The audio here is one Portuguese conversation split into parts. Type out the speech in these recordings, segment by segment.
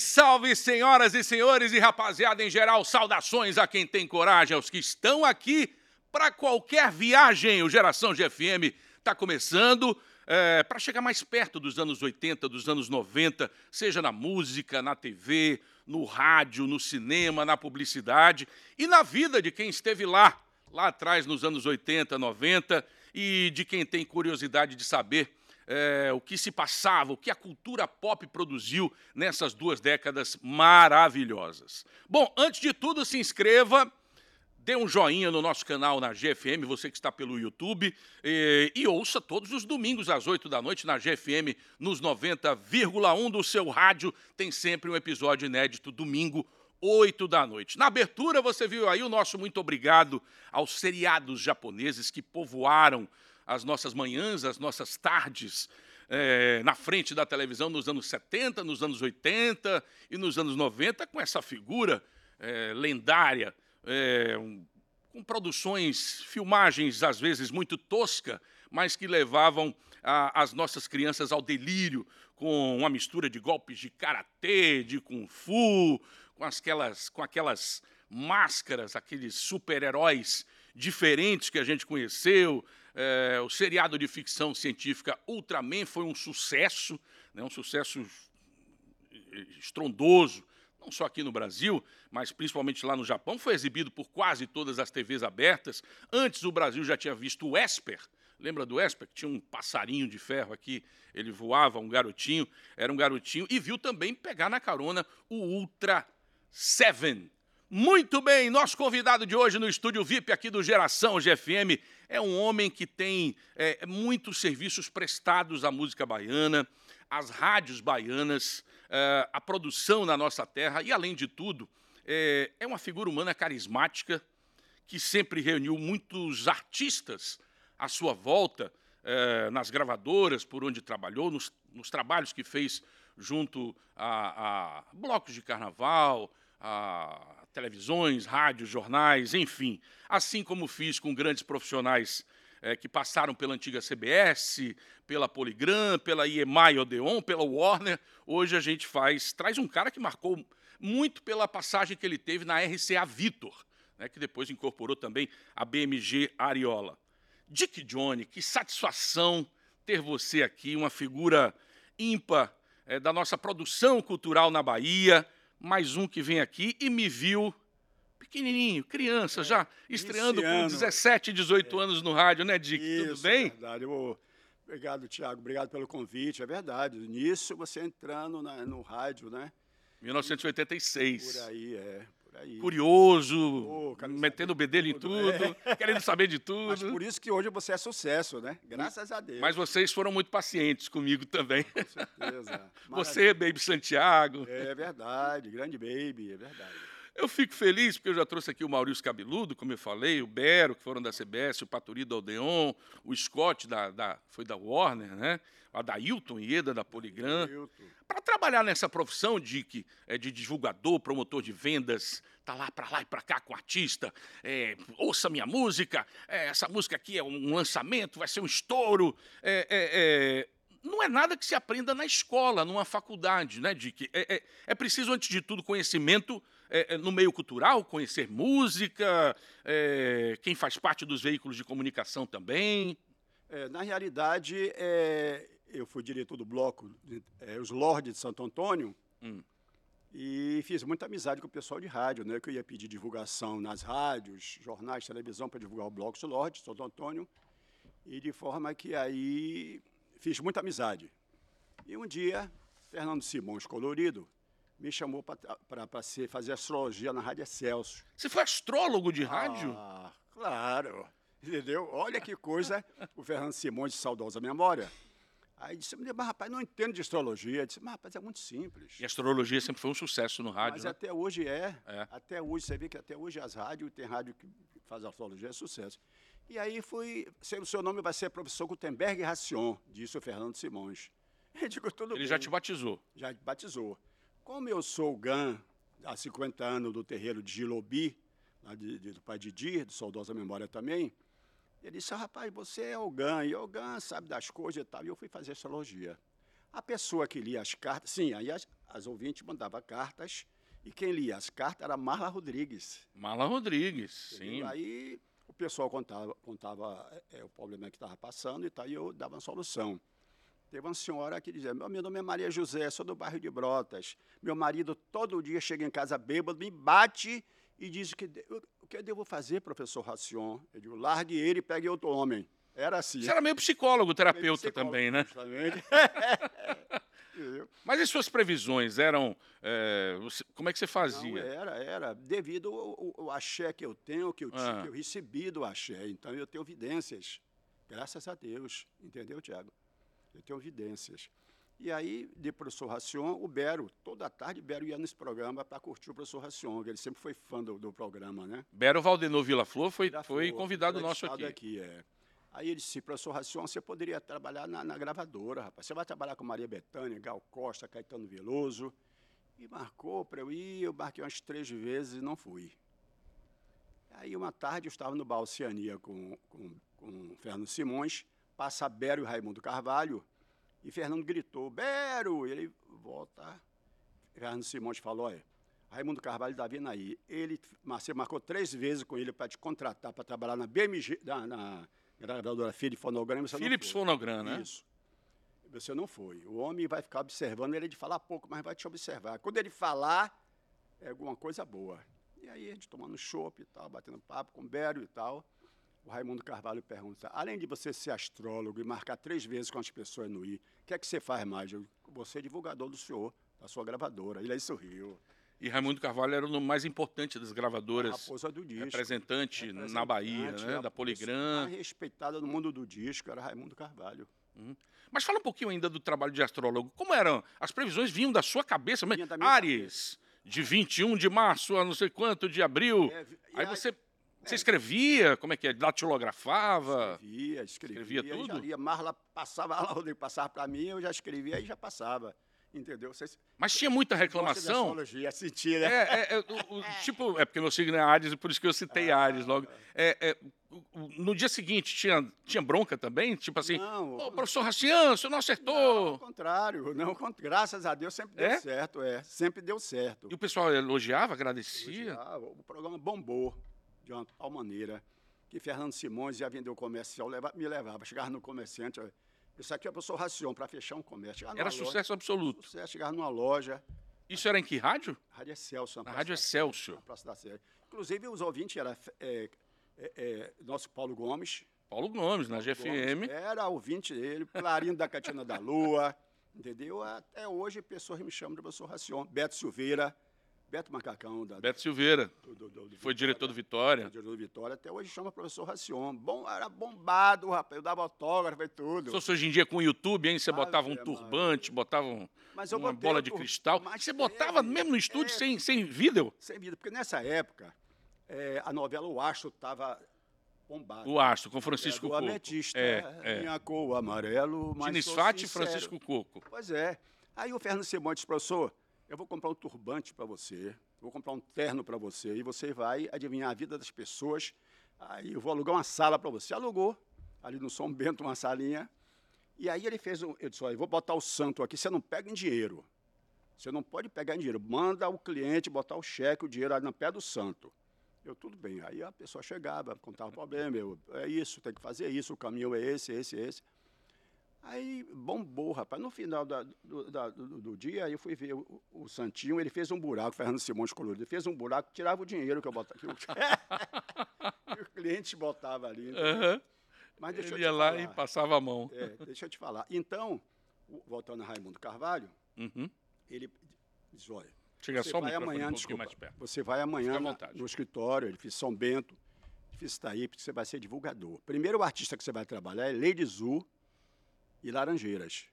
Salve, senhoras e senhores e rapaziada em geral, saudações a quem tem coragem, aos que estão aqui para qualquer viagem. O Geração GFM está começando é, para chegar mais perto dos anos 80, dos anos 90, seja na música, na TV, no rádio, no cinema, na publicidade e na vida de quem esteve lá, lá atrás nos anos 80, 90 e de quem tem curiosidade de saber é, o que se passava, o que a cultura pop produziu nessas duas décadas maravilhosas. Bom, antes de tudo, se inscreva. Dê um joinha no nosso canal na GFM, você que está pelo YouTube, e, e ouça todos os domingos às 8 da noite na GFM, nos 90,1 do seu rádio. Tem sempre um episódio inédito, domingo, 8 da noite. Na abertura, você viu aí o nosso muito obrigado aos seriados japoneses que povoaram as nossas manhãs, as nossas tardes é, na frente da televisão nos anos 70, nos anos 80 e nos anos 90, com essa figura é, lendária, é, com produções, filmagens às vezes muito tosca, mas que levavam a, as nossas crianças ao delírio, com uma mistura de golpes de karatê, de kung fu, com aquelas, com aquelas máscaras, aqueles super-heróis diferentes que a gente conheceu, é, o seriado de ficção científica Ultraman foi um sucesso, né, um sucesso estrondoso, não só aqui no Brasil, mas principalmente lá no Japão. Foi exibido por quase todas as TVs abertas. Antes o Brasil já tinha visto o Esper. Lembra do Esper? Tinha um passarinho de ferro aqui, ele voava, um garotinho, era um garotinho, e viu também pegar na carona o Ultra Seven. Muito bem, nosso convidado de hoje no estúdio VIP aqui do Geração GFM é um homem que tem é, muitos serviços prestados à música baiana, às rádios baianas, é, à produção na nossa terra e, além de tudo, é, é uma figura humana carismática que sempre reuniu muitos artistas à sua volta, é, nas gravadoras por onde trabalhou, nos, nos trabalhos que fez junto a, a blocos de carnaval, a televisões, rádios, jornais, enfim. Assim como fiz com grandes profissionais é, que passaram pela antiga CBS, pela Poligram, pela IEMAI Odeon, pela Warner, hoje a gente faz, traz um cara que marcou muito pela passagem que ele teve na RCA Vitor, né, que depois incorporou também a BMG Ariola. Dick Johnny, que satisfação ter você aqui, uma figura ímpar é, da nossa produção cultural na Bahia, mais um que vem aqui e me viu pequenininho, criança, é, já estreando com 17, 18 é. anos no rádio, né, Dick? Isso, Tudo bem? É verdade. Eu, obrigado, Tiago. Obrigado pelo convite. É verdade. Início, você entrando na, no rádio, né? 1986. Por aí, é. Aí. Curioso, oh, metendo o bedelho em tudo, é. querendo saber de tudo. Mas por isso que hoje você é sucesso, né? Graças a Deus. Mas vocês foram muito pacientes comigo também. Com certeza. você, Baby Santiago. É verdade, grande Baby, é verdade. Eu fico feliz porque eu já trouxe aqui o Maurício Cabeludo, como eu falei, o Bero, que foram da CBS, o Paturi da Odeon, o Scott, da, da, foi da Warner, né? A da Hilton Ieda, da Poligram. Para trabalhar nessa profissão de, que, é, de divulgador, promotor de vendas, tá lá para lá e para cá com o artista, é, ouça minha música, é, essa música aqui é um lançamento, vai ser um estouro. É, é, é não é nada que se aprenda na escola, numa faculdade, né, Dick? É, é, é preciso, antes de tudo, conhecimento é, é no meio cultural, conhecer música, quem faz parte dos veículos de comunicação também. Na realidade, eu fui diretor do bloco, os Lordes de Santo Antônio, hum. e fiz muita amizade com o pessoal de rádio, né? Que eu ia pedir divulgação nas rádios, jornais, televisão para divulgar o bloco dos Lordes de Santo Antônio, e de forma que aí fiz muita amizade. E um dia, Fernando Simões Colorido me chamou para fazer astrologia na Rádio Celso. Você foi astrólogo de rádio? Ah, claro. Entendeu? Olha que coisa, o Fernando Simões, de saudosa memória. Aí disse, mas rapaz, não entendo de astrologia. Eu disse, mas rapaz, é muito simples. E a astrologia sempre foi um sucesso no rádio, Mas né? até hoje é. é. Até hoje, você vê que até hoje as rádios, tem rádio que faz astrologia, é sucesso. E aí fui, o seu nome vai ser professor Gutenberg Racion, disse o Fernando Simões. Eu digo, tudo Ele bem. já te batizou? Já batizou. Como eu sou o GAN, há 50 anos do terreiro de Gilobi, de, de, do pai de Dir, de saudosa memória também, ele disse, ah, rapaz, você é o GAN, e o GAN sabe das coisas e tal. E eu fui fazer astrologia. A pessoa que lia as cartas, sim, aí as, as ouvintes mandavam cartas e quem lia as cartas era Marla Rodrigues. Marla Rodrigues, Entendeu? sim. Aí o pessoal contava, contava é, o problema que estava passando e tal, e eu dava uma solução. Teve uma senhora que dizia: Meu nome é Maria José, sou do bairro de Brotas. Meu marido todo dia chega em casa bêbado, me bate e diz que que eu devo fazer, professor Racion? Eu digo: largue ele e pegue outro homem. Era assim. Você era meio psicólogo, terapeuta Psicólogo, também, né? Justamente. Mas e suas previsões eram. é, como é que você Não, fazia? era, era. Devido ao, ao- axé que eu tenho, que eu, Ah. que eu recebi do axé. Então, eu tenho evidências. Graças a Deus. Entendeu, Tiago? Eu tenho evidências. E aí, de professor Racion, o Bero, toda tarde, o Bero ia nesse programa para curtir o professor Racion, que ele sempre foi fã do, do programa, né? Bero Valdenor Vila Flor foi, foi foi convidado nosso entrevistado aqui. é. Aí ele disse, professor Racion, você poderia trabalhar na, na gravadora, rapaz. Você vai trabalhar com Maria Bethânia, Gal Costa, Caetano Veloso. E marcou para eu ir, eu marquei umas três vezes e não fui. Aí uma tarde eu estava no Bar Oceania com, com, com Fernando Simões, passa Bero e Raimundo Carvalho, e Fernando gritou, Bero! E ele volta. Fernando Simões falou, olha, Raimundo Carvalho está vindo aí. Ele, você marcou três vezes com ele para te contratar para trabalhar na BMG, na, na gravadora Philips Fonograma. Você Philips foi. Fonogram, né? Isso. Você não foi. O homem vai ficar observando, ele é de falar pouco, mas vai te observar. Quando ele falar, é alguma coisa boa. E aí, a gente tomando chopp e tal, batendo papo com o Bério e tal. O Raimundo Carvalho pergunta: além de você ser astrólogo e marcar três vezes com as pessoas no I, o que é que você faz mais? Eu, você é divulgador do senhor, da sua gravadora. Ele aí sorriu. E Raimundo Carvalho era o nome mais importante das A gravadoras, do disco. representante na Bahia, Representante, né? a Da Poligram. mais respeitada no mundo do disco era Raimundo Carvalho. Mas fala um pouquinho ainda do trabalho de astrólogo. Como eram? As previsões vinham da sua cabeça minha Ares, de 21 de março a não sei quanto de abril. É, Aí aí- você, você escrevia, como é que é? Datilografava. Escrevia, escrevia. Escrevia aí Já tudo? lia, Marla passava, Marla Rodrigues passava para mim, eu já escrevia e já passava. Entendeu? Vocês Mas tinha muita reclamação. astrologia, sentir, né? É, é, é, o- o- tipo, é porque meu signo é Ares, e por isso que eu citei Ah. Ares logo. É, é, no dia seguinte, tinha, tinha bronca também? Tipo assim, Não, Ô, professor Racian, o senhor não Não, ao acertou. contrário, não, graças a Deus sempre deu É? certo, é, sempre deu certo. E o pessoal elogiava, agradecia. Ah, o programa bombou de uma tal maneira que Fernando Simões ia vender o comercial, leva- me levava, chegava no comerciante, isso aqui é o professor Racion para fechar um comércio. Era loja- sucesso absoluto. Sucesso, chegava numa loja, Isso era em que rádio? Rádio Excelsior. Na Rádio Excelsior. Na Praça da Sé. Inclusive, os ouvintes eram é, é, é, nosso Paulo Gomes. Paulo Gomes, na Gomes, GFM. Era ouvinte dele, Clarindo da Catina da Lua, entendeu? Até hoje, pessoas me chamam de professor Racion. Beto Silveira, Beto Macacão, da, Beto Silveira, do, do, do, foi diretor do Vitória. Vitória. Diretor do Vitória, até hoje chama professor Racion. Bom, era bombado, rapaz. Eu dava autógrafo e tudo. Se hoje em dia com o YouTube, hein? Você Ave botava um turbante, botava um- uma bola o de cristal. mas Você botava teve, mesmo no estúdio é, sem, sem vídeo? Sem vida, porque nessa época, eh, a novela O Astro estava bombada. O Astro, com Francisco Coco. Ametista, É, é. minha cor amarelo, mas Diniz Fati e. Francisco Coco. Pois é. Aí o Fernando disse, professor, eu vou comprar um turbante para você, vou comprar um terno para você, e você vai adivinhar a vida das pessoas. Aí eu vou alugar uma sala para você. Alugou, ali no São Bento, uma salinha. E aí ele fez, um, eu disse, olha, vou botar o santo aqui, você não pega em dinheiro. Você não pode pegar em dinheiro. Manda o cliente botar o cheque, o dinheiro ali no pé do santo. Eu, tudo bem. Aí a pessoa chegava, contava o problema, eu, é isso, tem que fazer isso, o caminho é esse, esse, esse. Aí bombou, rapaz. No final da- do, da- do- do dia, eu fui ver o, o Santinho, ele fez um buraco, Fernando Simões colorido, ele fez um buraco, tirava o dinheiro que eu botava. Que o, que o cliente botava ali. Aham. Mas deixa Ele eu ia te lá falar. e passava a mão. É, deixa eu te falar. Então, voltando a Raimundo Carvalho, Uhum. ele diz, olha, Chega você só vai amanhã, um desculpa, mais perto. você vai amanhã na- no escritório, ele fez São Bento, fiz Itaí, porque você vai ser divulgador. Primeiro o artista que você vai trabalhar é Lady Zu e Laranjeiras.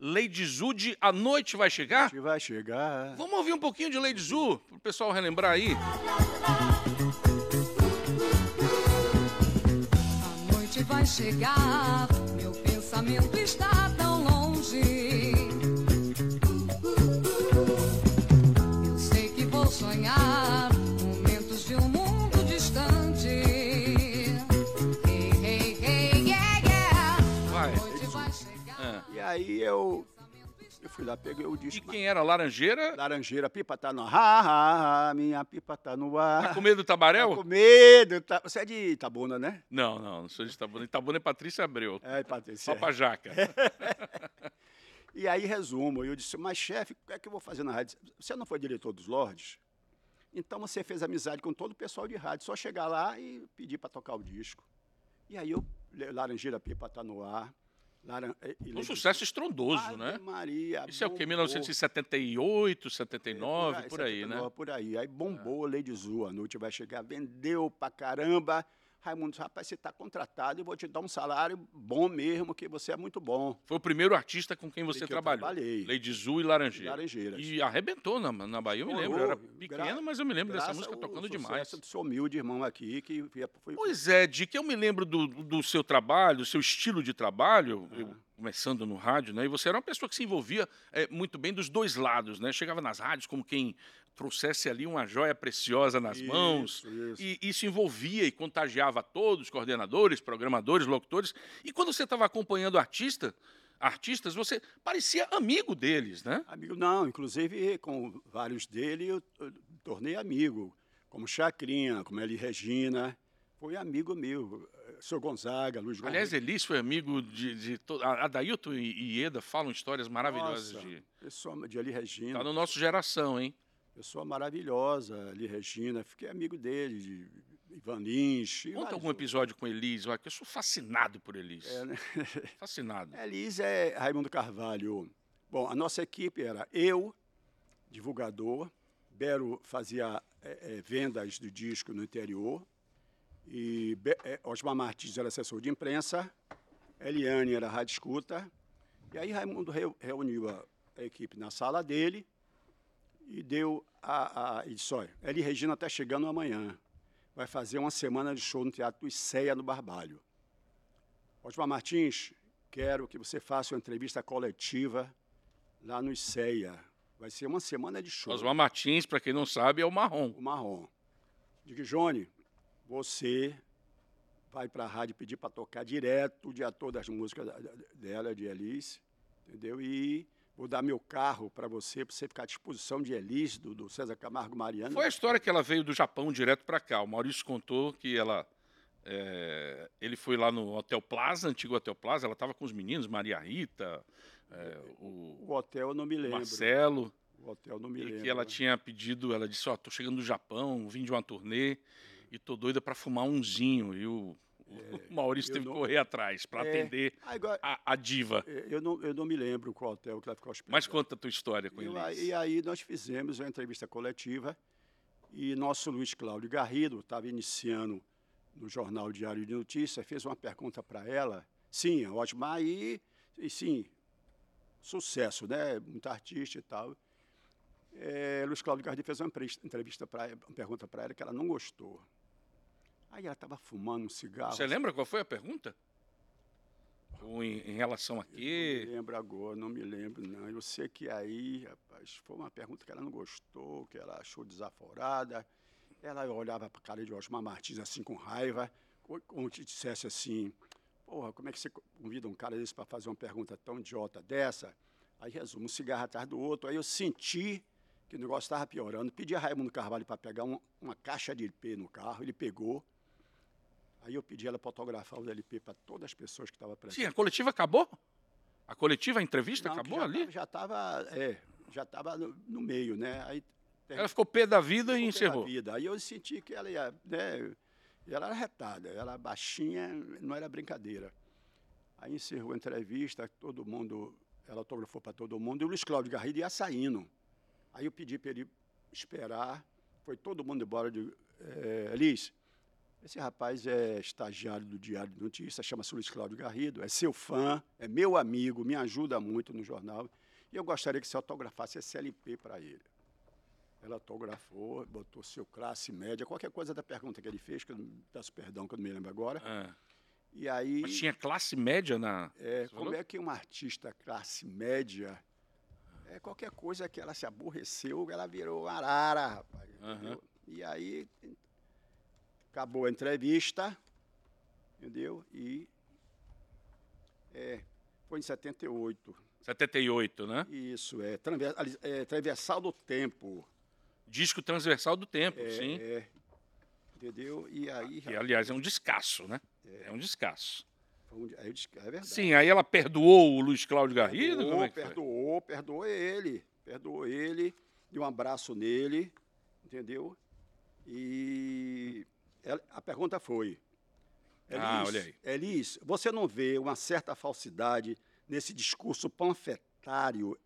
Lady Zude, a noite vai A chegar? vai chegar. Vamos ouvir um pouquinho de Lady Zu, para o pessoal relembrar aí. A noite vai chegar, meu pensamento está aí eu Eu fui lá, peguei o E disco. quem era Laranjeira? Laranjeira, pipa tá no ar. Ha, ha, ha, minha pipa tá no ar. Tá com medo do Tá Tabaréu? com medo. Tá... Você é de Itabuna, né? Não, não, não sou de Itabuna. Itabuna é Patrícia Abreu. É, Patrícia. Só pra Jaca. E aí, resumo, eu disse, mas chefe, o que é que eu vou fazer na rádio? Você não foi diretor dos Lordes? Então você fez amizade com todo o pessoal de rádio, só chegar lá e pedir para tocar o disco. E aí eu, Laranjeira Pipa tá no ar. Laran... e- e Um sucesso estrondoso, Ave né? Maria, Isso é o bombou. 1978, 79, por aí, né? 79, Por aí. Aí bombou Lady Zu, a noite vai chegar, vendeu pra caramba. Raimundo, rapaz, você está contratado e vou te dar um salário bom mesmo, que você é muito bom. Foi o primeiro artista com quem você Que trabalhou. trabalhei. Lady Zu e Laranjeira. Laranjeiras. E arrebentou na, na Bahia, eu me lembro. Eu era pequeno, mas eu me lembro dessa música tocando demais. do seu humilde irmão aqui, que foi... Pois é, Dick, eu me lembro do, do seu trabalho, do seu estilo de trabalho, Ah. eu, começando no rádio, né? E você era uma pessoa que se envolvia é, muito bem dos dois lados, né? Chegava nas rádios como quem trouxesse ali uma joia preciosa nas mãos. Isso, isso. E isso envolvia e contagiava todos, coordenadores, programadores, locutores. E quando você estava acompanhando artista, artistas, você parecia amigo deles, né? Amigo, não, inclusive com vários dele eu, eu tornei amigo, como Chacrinha, como Eli Regina, foi amigo meu, seu Gonzaga, Luiz Gonzaga. Aliás, Elis foi amigo de, de to- a- Adailton e e Ieda falam histórias maravilhosas Nossa, de pessoa de Eli Regina. tá no nosso geração, hein? Pessoa maravilhosa, ali, Regina. Fiquei amigo dele, de Ivan Lins. Conta algum episódio com Elis, que eu sou fascinado por Elis. É, né? Fascinado. Elis é Raimundo Carvalho. Bom, a nossa equipe era eu, divulgador, Bero fazia é, é, vendas do disco no interior, e é, Osmar Martins era assessor de imprensa, Eliane era rádio escuta, e aí Raimundo reu- reuniu a, a equipe na sala dele e deu a, a e disse, olha, Eli Regina está chegando amanhã, vai fazer uma semana de show no Teatro do Iceia, no Barbalho. Osmar Martins, quero que você faça uma entrevista coletiva lá no ICEA. Vai ser uma semana de show. Osmar Martins, para quem não sabe, é o marrom. O marrom. Digo, Johnny, você vai para a rádio pedir para tocar direto o dia todo as músicas dela, de Elis, entendeu? E vou dar meu carro para você, para você ficar à disposição de Elis, do, do César Camargo Mariano. Foi a história que ela veio do Japão direto para cá. O Maurício contou que ela. é, ele foi lá no Hotel Plaza, antigo Hotel Plaza, ela estava com os meninos, Maria Rita, é, o O hotel eu não me lembro. Marcelo, O hotel eu não me e lembro. que ela tinha pedido, ela disse, ó, tô chegando do Japão, vim de uma turnê e tô doida para fumar umzinho. E o, o Maurício teve não- que correr atrás para É. atender Agora, a, a diva. eh, eu não, eu não me lembro qual hotel que ela ficou hospedada. Mas conta a tua história com ele. e aí nós fizemos uma entrevista coletiva e nosso Luiz Cláudio Garrido estava iniciando no Jornal Diário de Notícias, fez uma pergunta para ela. Sim, ótimo. Aí, e sim, sucesso, né? Muito artista e tal. É, Luiz Cláudio Garrido fez uma entrevista para uma pergunta para ela que ela não gostou. Aí ela estava fumando um cigarro. Você lembra qual foi a pergunta? Ou em, em relação a Não me quê? lembro agora, não me lembro, não. Eu sei que aí, rapaz, foi uma pergunta que ela não gostou, que ela achou desaforada. Ela olhava para a cara de Osmar Martins assim com raiva, co- como te dissesse assim, porra, como é que você convida um cara desse para fazer uma pergunta tão idiota dessa? Aí resumo, um cigarro atrás do outro. Aí eu senti que o negócio estava piorando. Pedi a Raimundo Carvalho para pegar um- uma caixa de LP no carro, ele pegou. Aí eu pedi ela para autografar o LP para todas as pessoas que estavam presentes. Sim, a coletiva acabou? A coletiva, a entrevista Não, acabou já ali? tava- já estava, é, já estava no, no meio, né? Aí Ela ficou pé da vida e ficou pela encerrou. Vida. Aí eu senti que ela ia, né? Ela era retada, ela baixinha, não era brincadeira. Aí encerrou a entrevista, todo mundo, ela autografou para todo mundo, e o Luiz Cláudio Garrido ia saindo. Aí eu pedi para ele esperar, foi todo mundo embora. De, é, Liz, esse rapaz é estagiário do Diário de Notícias, chama-se Luiz Cláudio Garrido, é seu fã, é meu amigo, me ajuda muito no jornal, e eu gostaria que você autografasse esse LP para ele. Ela autografou, botou seu classe média, qualquer coisa da pergunta que ele fez, que eu peço perdão que eu não me lembro agora. Ah, E aí, mas tinha classe média na. é, como falou? é que um artista classe média, é, qualquer coisa que ela se aborreceu, ela virou arara, rapaz. Entendeu? E aí, acabou a entrevista, entendeu? E é, foi em 78. 78, né? Isso, é, é Transversal do Tempo. Disco transversal do tempo, É, sim. é. entendeu? E aí... Que, aliás, é um descasso, né? É um descasso. foi um- aí eu disse, é verdade. Sim, aí ela perdoou o Luiz Cláudio Garrido? Perdoou, é perdoou, perdoou ele. Perdoou ele, deu um abraço nele, entendeu? E ela- a pergunta foi: Ah, Elis, olha aí. Elis, você não vê uma certa falsidade nesse discurso panfletário?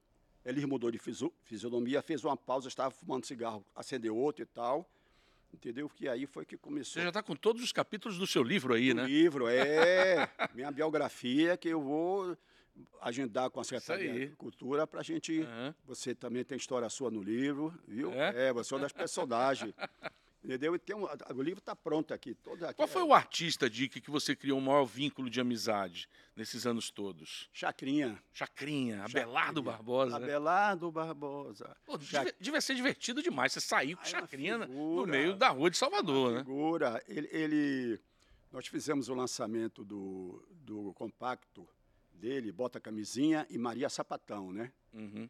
Elis mudou de fisionomia, fez uma pausa, estava fumando cigarro, acendeu outro e tal. Entendeu? Que aí foi que começou Você já está com todos os capítulos do seu livro aí, o né? livro, é minha biografia que eu vou agendar com a Secretaria de Cultura para a gente. Aham. Você também tem história sua no livro, viu? É? você é uma das personagens. Entendeu? E tem um, o livro está pronto aqui. Todo aqui Qual foi o artista, Dick, que você criou o maior vínculo de amizade nesses anos todos? Chacrinha. Chacrinha, Abelardo Chacrinha. Barbosa. né? Abelardo Barbosa. Pô, Chac- devia, ser divertido demais você sair com uma Chacrinha no figura. meio da rua de Salvador, né? figura. Ele, ele- nós fizemos o lançamento do, do compacto dele, Bota Camisinha e Maria Sapatão, né? Uhum.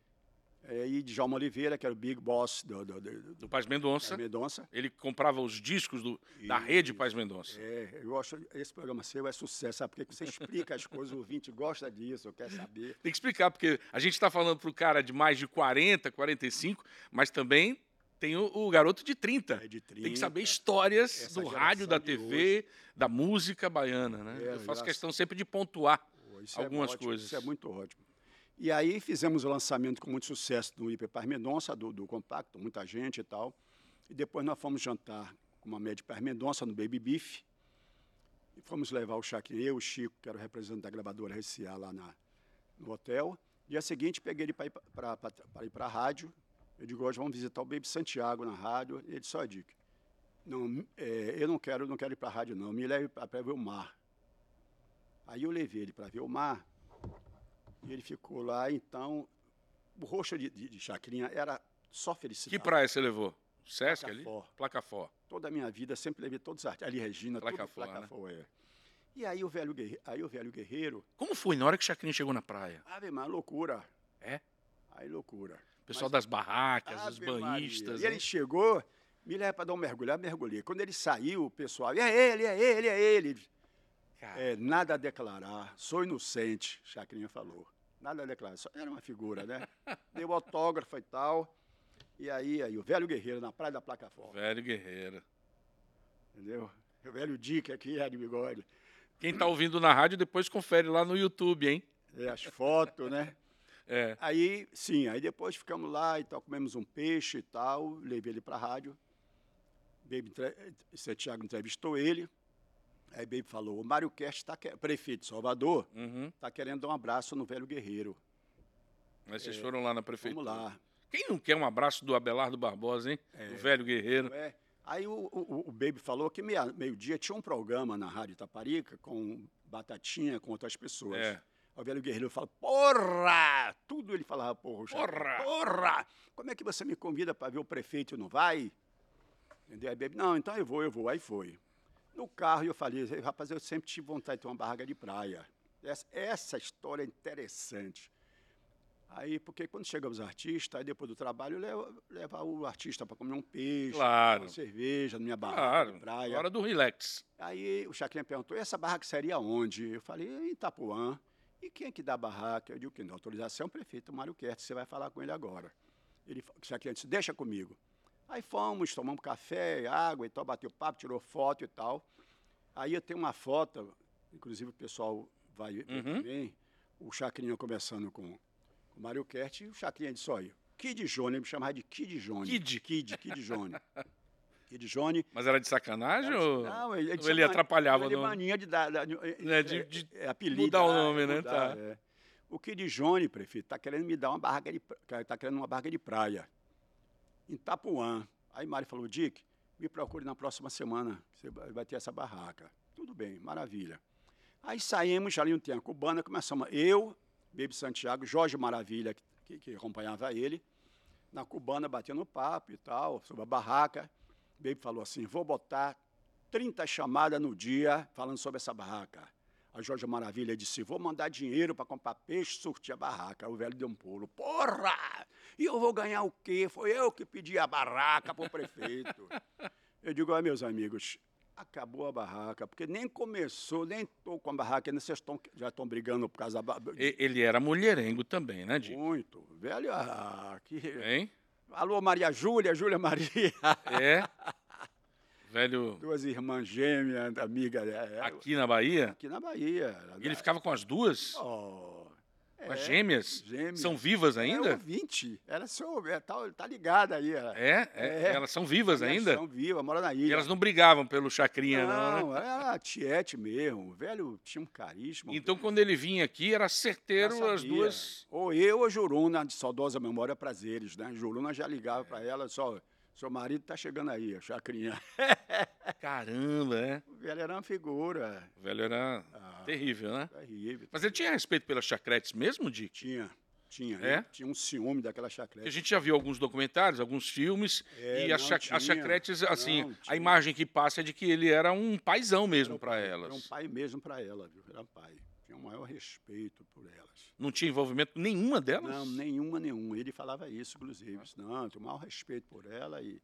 É, e Djalma Oliveira, que era o big boss do, do, do, Do Paz Mendonça. da Mendonça. Ele comprava os discos do- da rede Paz Mendonça. É, eu acho esse programa seu é sucesso, sabe? Porque você explica as coisas, o ouvinte gosta disso, quer saber. Tem que explicar, porque a gente está falando para o cara de mais de 40, 45, mas também tem o, o garoto de 30. É de Tem que 30. saber histórias do rádio, da TV, da música baiana, né? É, Eu faço geração- questão sempre de pontuar. Pô, é algumas ótimo, coisas. Isso é muito ótimo. E aí fizemos o lançamento com muito sucesso do IP Paz Mendonça, do, do compacto, muita gente e tal. E depois nós fomos jantar com uma média Paz Mendonça no Baby Beef. E fomos levar o Chacrinha, eu, o Chico, que era o representante da gravadora RCA lá na, no hotel. Dia seguinte, peguei ele para ir para a rádio. Eu digo, hoje vamos visitar o Baby Santiago na rádio. Ele disse, ó, Dick, não, é, eu não quero, não quero ir para a rádio, não. Me leve para ver o mar. Aí eu levei ele para ver o mar. E ele ficou lá, então, o rosto de, de, de Chacrinha era só felicidade. Que praia você levou? Sesc ali? Placafó. Placafó. Toda a minha vida sempre levei todos os artistas. Ali, Regina, Placafó, tudo Placafó, é. E aí o velho guerreiro, aí o velho guerreiro, Como foi na hora que Chacrinha chegou na praia? ave Maria, loucura. É? Aí loucura. O pessoal Mas- das barracas, os banhistas. E ele chegou, me leva para dar um mergulho, eu mergulhei. Quando ele saiu, o pessoal, é ele, é ele, é ele. É, nada a declarar, sou inocente, Chacrinha falou. Nada declarar, só era uma figura, né? Deu autógrafo e tal. E aí, aí o velho guerreiro na praia da Placa Forte, Velho guerreiro. entendeu? O velho Dick aqui, é de bigode. Quem tá ouvindo na rádio, depois confere lá no YouTube, hein? É, as fotos, né? É. Aí, sim, aí depois ficamos lá e tal, comemos um peixe e tal, levei ele para a rádio. Baby, esse Thiago entrevistou ele. Aí Baby falou, o Mário Kerst, tá que... prefeito de Salvador, Uhum. está querendo dar um abraço no velho guerreiro. Mas vocês foram lá na prefeitura. É. Vamos lá. Quem não quer um abraço do Abelardo Barbosa, hein? É. Do velho guerreiro. É. Aí o, o, o Baby falou que meio-dia tinha um programa na Rádio Itaparica com Batatinha, com outras pessoas. É. Aí O velho guerreiro fala, porra! Tudo ele falava, porra. Porra! Porra! Como é que você me convida para ver o prefeito e não vai? Entendeu? Aí Baby, não, então eu vou, eu vou. Aí foi. No carro eu falei, rapaz, eu sempre tive vontade de ter uma barraca de praia. Essa, essa história é interessante. Aí, porque quando chegam os artistas, aí depois do trabalho, leva, leva o artista para comer um peixe, Claro. uma cerveja na minha barraca Claro. de praia. Hora do relax. Aí o Chacrinha perguntou, e essa barraca seria onde? Eu falei, em Itapuã. E quem é que dá a barraca? Eu digo, quem dá autorização é o prefeito Mário Kertes, você vai falar com ele agora. Ele, o Chacrinha disse, deixa comigo. Aí fomos, tomamos café, água e tal, bateu papo, tirou foto e tal. Aí eu tenho uma foto, inclusive o pessoal vai ver Uhum. também, o Chacrinha conversando com, com o Mário Kertes, e o Chacrinha disse, olha, Kid Johnny, ele me chamava de Kid Johnny. Kid? Kid, Kid Johnny. Kid Johnny. Mas era de sacanagem ou... Não, ele, ou tinha ele atrapalhava Ele no- mania de dar. Né, de- é- de é apelido, mudar o ah, nome, né? mudar, Tá. é. O Kid Johnny, prefeito, está querendo me dar uma barraca de. Está querendo uma barraca de praia. Em Itapuã. Aí Mário falou, Dick, me procure na próxima semana. Você vai ter essa barraca. Tudo bem, maravilha. Aí saímos, já ali não tinha cubana, começamos. Eu, Baby Santiago, Jorge Maravilha, que, que, que acompanhava ele, na cubana batendo papo e tal, sobre a barraca. Baby falou assim: vou botar 30 chamadas no dia falando sobre essa barraca. A Jorge Maravilha disse: vou mandar dinheiro para comprar peixe, surtir a barraca. Aí o velho deu um pulo. Porra! E eu vou ganhar o quê? Foi eu que pedi a barraca para o prefeito. eu digo, olha, meus amigos, acabou a barraca, porque nem começou, nem estou com a barraca, ainda vocês tão, já estão brigando por causa da barraca. Ele era mulherengo também, né, Dick? Muito. Velho, ah, que... Hein? Alô, Maria Júlia, Júlia Maria. É. Velho, Duas irmãs gêmeas, amiga. é, aqui na Bahia, aqui na Bahia. e ele ficava com as duas? Oh, Com as é, gêmeas? gêmeas. São vivas É ainda? ouvinte. Ela sou, é, tá, tá ligada aí. Ela, É, é, É. Elas são vivas Elas ainda? São vivas, mora na E ilha. elas não brigavam pelo chacrinha, não, né? não, era tiete mesmo. O velho tinha um carisma. Então, quando ele vinha aqui, era certeiro as duas. Ou eu ou Juruna, de saudosa memória, prazeres, né? Juruna já ligava para ela, só, seu marido tá chegando aí, a chacrinha. Caramba, é. O velho era uma figura. O velho era Ah, terrível, né? terrível. Mas ele tinha respeito pelas chacretes mesmo, Dick? Tinha, tinha. É? Tinha um ciúme daquela Porque a chacrete. gente já viu alguns documentários, alguns filmes, É, e as, cha- as tinha. chacretes, assim, Não, a imagem que passa é de que ele era um paizão mesmo para elas. Era um pai mesmo para ela, viu? Era um pai. Tinha o maior respeito por elas. Não tinha envolvimento nenhuma delas? Não, nenhuma, nenhuma. Ele falava isso, inclusive. Não, tinha o maior respeito por ela e.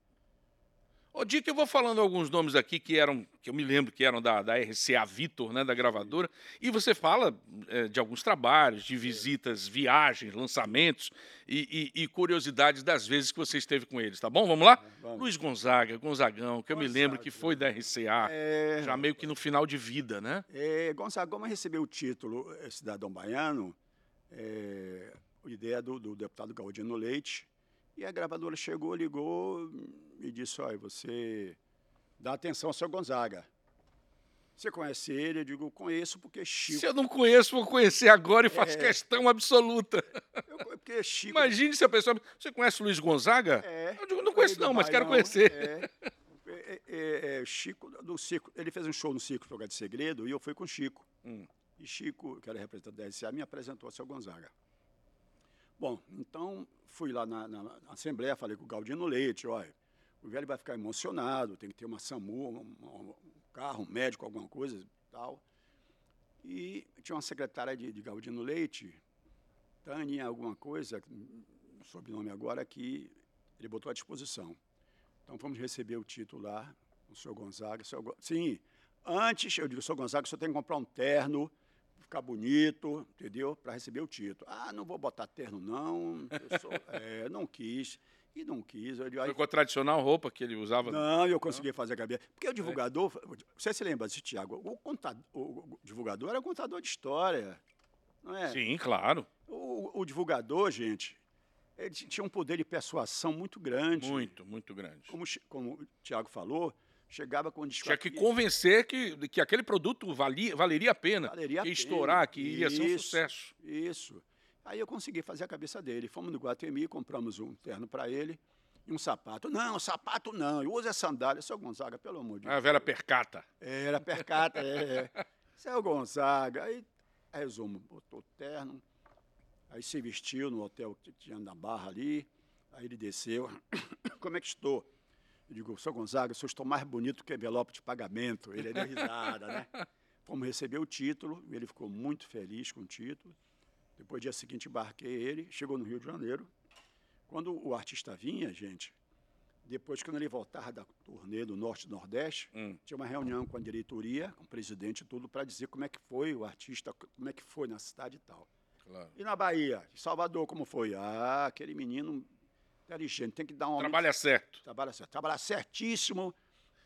Ô, Dick, eu vou falando alguns nomes aqui que eram, que eu me lembro que eram da, da RCA Vitor, né, da gravadora, e você fala eh, de alguns trabalhos, de visitas, viagens, lançamentos e, e- e curiosidades das vezes que você esteve com eles, tá bom? Vamos lá? Vamos. Luiz Gonzaga, Gonzagão, que eu me lembro que foi da RCA, É, já meio que no final de vida, né? É, Gonzaga Goma recebeu o título eh, Cidadão Baiano, é, ideia do, do deputado Galdino Leite, e a gravadora chegou, ligou e disse, olha, você dá atenção ao seu Gonzaga. Você conhece ele? Eu digo, conheço porque Chico... Se eu não conheço, vou conhecer agora e faço É. questão absoluta. Eu, porque Chico... Imagine se a pessoa. Você conhece o Luiz Gonzaga? É, Eu digo, não conheço não, mas quero conhecer. É, É, é, é, Chico, do Circo, ele fez um show no Circo Lugar de Segredo e eu fui com o Chico. Hum. E Chico, que era representante da RCA, me apresentou ao seu Gonzaga. Bom, então fui lá na, na- na Assembleia, falei com o Galdino Leite, olha, o velho vai ficar emocionado, tem que ter uma SAMU, um, um- carro, um médico, alguma coisa e tal. E tinha uma secretária de, de Galdino Leite, Tânia, alguma coisa, sobrenome agora, que ele botou à disposição. Então fomos receber o título lá, o senhor Gonzaga. o senhor Sim, antes, eu digo, senhor Gonzaga, o senhor tem que comprar um terno, ficar bonito, entendeu? Para receber o título. Ah, não vou botar terno, não. Eu sou, é, não quis. E não quis. Eu aí, a tradicional roupa que ele usava. não, eu consegui fazer a cabeça. Porque o divulgador, você se lembra disso, Tiago? O, contador, o, divulgador era contador de história. Não é? Sim, claro. O, o divulgador, gente, ele tinha um poder de persuasão muito grande. Muito, muito grande. Como, como o Tiago falou, chegava com Tinha que convencer que, que aquele produto valia, valeria a pena. Valeria a que ia pena. estourar, que iria ser um Isso. sucesso. Isso. Aí eu consegui fazer a cabeça dele. Fomos no Guatemi, compramos um terno para ele e um sapato. Não, sapato não, eu uso é sandália. Seu Gonzaga, pelo amor de A velha percata. Era percata, é. Seu Gonzaga. Aí, resumo, botou o terno, aí se vestiu no hotel que tinha na Barra ali, aí ele desceu. Como é que estou? Eu digo, seu Gonzaga, eu estou mais bonito que envelope de pagamento. Ele deu risada, né? Fomos receber o título, ele ficou muito feliz com o título. Depois, dia seguinte, embarquei ele, chegou no Rio de Janeiro. Quando o artista vinha, gente, depois, quando ele voltava da turnê do Norte e Nordeste, Hum. tinha uma reunião com a diretoria, com o presidente e tudo, para dizer como é que foi o artista, como é que foi na cidade e tal. Claro. E na Bahia, em Salvador, como foi? Ah, aquele menino inteligente, tem que dar um Trabalha certo. trabalha, certo, trabalha certíssimo.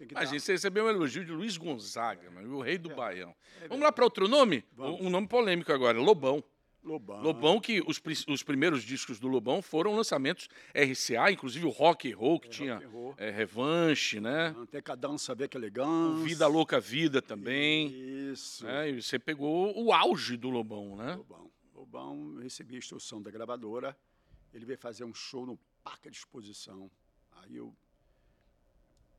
Imagina, dar, você recebeu um elogio de Luiz Gonzaga, mano, o rei do Baião. é Vamos lá para outro nome? Vamos. Um nome polêmico agora, Lobão. Lobão. Lobão, que os, os primeiros discos do Lobão foram lançamentos RCA, inclusive o Rock and Roll, que É, tinha roll. é, Revanche, né? Tem que a dança ver que elegância. Vida Louca Vida também. Isso. né? E você pegou o auge do Lobão, né? Lobão. Lobão, eu recebi a instrução da gravadora. Ele veio fazer um show no Parque de Exposição. Aí eu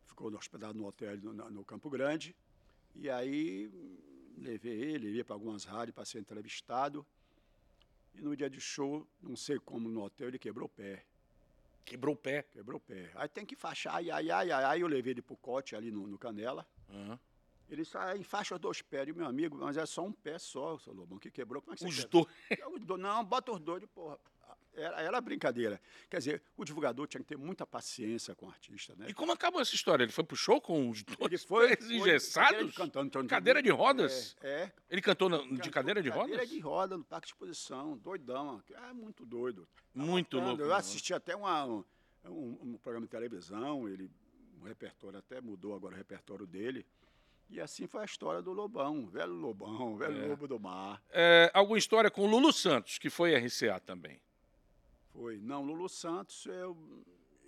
ficou hospedado no hotel no, no Campo Grande. E aí hum, levei ele, ia para algumas rádios para ser entrevistado. E no dia de show, não sei como no hotel, ele quebrou o pé. Quebrou o pé. Quebrou o pé. Aí tem que fachar, ai, ai, ai, ai. Aí eu levei ele pro cote ali no, no Canela. Aham. Ele sai em faixa dois pés, e meu amigo, mas é só um pé só, seu Lobão, que quebrou. Como é que Os você dois. quebra? Os dois- Não, bota os dois, porra. Era, era brincadeira. Quer dizer, o divulgador tinha que ter muita paciência com o artista, né? E como acabou essa história? Ele foi pro show com os Ele dois foi, pés foi engessados? cantando, Cadeira de rodas? É, é. Ele cantou na- de Cantou cadeira de rodas? Cadeira de roda no Parque de Exposição, doidão. É muito doido. Muito Cantando. louco. Eu né? assisti até uma- um, um- um programa de televisão, ele, o repertório até mudou agora o repertório dele. E assim foi a história do Lobão, velho Lobão, velho É. Lobo do Mar. É, alguma história com o Lulu Santos, que foi RCA também. Foi. Não, Lulu Santos, eu.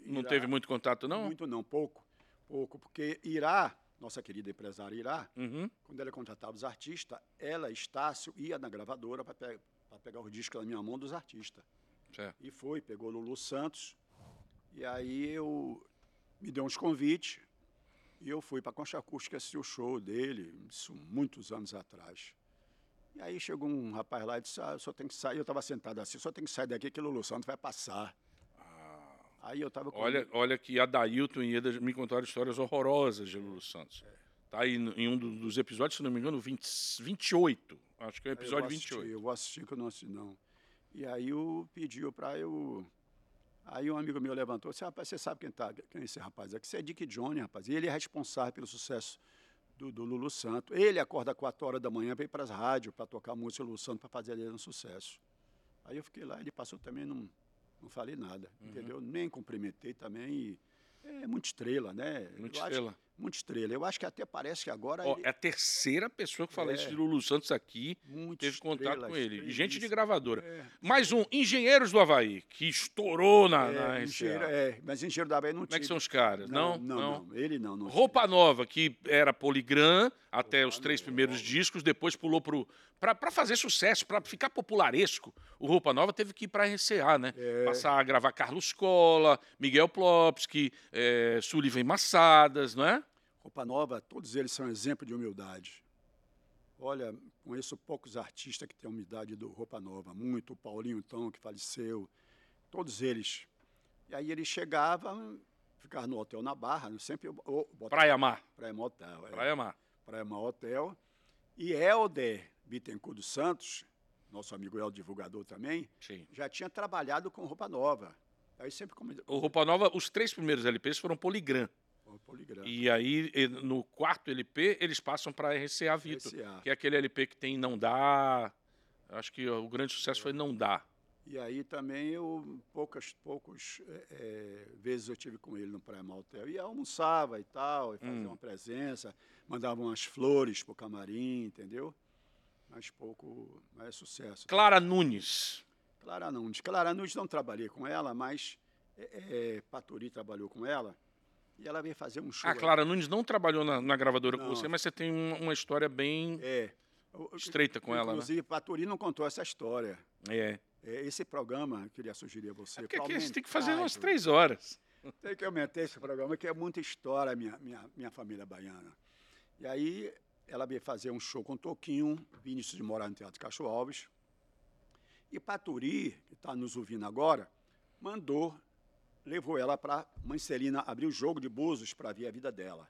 Não Irá- teve muito contato, não? Muito não, pouco. Pouco, porque Irá, nossa querida empresária Irá, Uhum. quando ela contratava os artistas, ela, Estácio, ia na gravadora para pegar os discos na minha mão dos artistas. Certo. E foi, pegou Lulu Santos. E aí eu me deu uns convites. E eu fui para a Concha Acústica assistir o show dele, isso muitos anos atrás. E aí chegou um rapaz lá e disse, ah, eu só tenho que sair. Eu estava sentado assim, só tenho que sair daqui que Lulu Santos vai passar. Aí eu estava com Olha, olha que Adailton e Eda me contaram histórias horrorosas de Lulu Santos. Tá aí no- em um do- dos episódios, se não me engano, 20, 28. Acho que é o Aí eu episódio vou assistir, 28. Eu vou assistir que eu não assisti, não. E aí o pediu para eu. Aí um amigo meu levantou e disse, rapaz, você sabe quem, tá, quem é esse rapaz aqui? Você é Dick Johnny, rapaz. E ele é responsável pelo sucesso do, do Lulu Santo. Ele acorda 4 horas da manhã para ir para as rádios, para tocar música do Lulu Santo, para fazer ele um sucesso. Aí eu fiquei lá, ele passou também, não, não falei nada, Uhum. entendeu? Nem cumprimentei também. E é muito estrela, né? Muito Eu acho- muito estrela. Eu acho que até parece que agora Ó, ele- é a terceira pessoa que fala É. isso de Lulu Santos aqui. muito Teve contato estrela, com ele. E gente de gravadora. É. Mais um, Engenheiros do Havaí, que estourou na, É, na engenheiro, é, mas engenheiro da Bahia não Como é que são os caras? Não? não, não, Ele não. não Roupa Nova, que era Poligram até Roupa os três Nova. primeiros discos, depois pulou pro. Pra fazer sucesso, pra ficar popularesco, o Roupa Nova teve que ir pra RCA, né? É. Passar a gravar Carlos Cola, Miguel Plopski, é, Sullivan Massadas, não é? Roupa Nova, todos eles são exemplo de humildade. Olha, conheço poucos artistas que têm a humildade do Roupa Nova. Muito, o Paulinho Tom, que faleceu, todos eles. E aí ele chegava, ficava no hotel na Barra, sempre... botava- Praia Mar. Praia Motel. é. Praia Mar. Praia Mar Hotel. E Helder Bittencourt dos Santos, nosso amigo Helder, divulgador também, Sim. já tinha trabalhado com Roupa Nova. Aí sempre O Roupa Nova, os três primeiros LPs foram Poligram. Poligrama. E aí, no quarto LP, eles passam para RCA Vitor, RCA. que é aquele LP que tem Não Dá. Acho que o grande sucesso foi Não Dá. E aí também eu, poucas, poucos é, é, vezes eu tive com ele no Praia Mar Hotel. E almoçava e tal, e fazia Hum. uma presença, mandava umas flores pro camarim, entendeu? Mas pouco, mas é sucesso. Clara Nunes. Clara Nunes. Clara Nunes não trabalhei com ela, mas é, é, Paturi trabalhou com ela. E ela veio fazer um show. A Clara Nunes não trabalhou na, na gravadora com Não. você, mas você tem um- uma história bem É. Estreita com ela, né? Inclusive, Paturi não contou essa história. É. É, esse programa, eu queria sugerir a você. É porque aqui você tem que fazer umas três horas. Tem que aumentar esse programa, que é muita história, minha, minha, minha família baiana. E aí, ela veio fazer um show com Toquinho, Vinícius de Moraes no Teatro Cacho Alves. E Paturi, que está nos ouvindo agora, mandou, levou ela para Mãe Celina abrir o jogo de Búzios para ver a vida dela.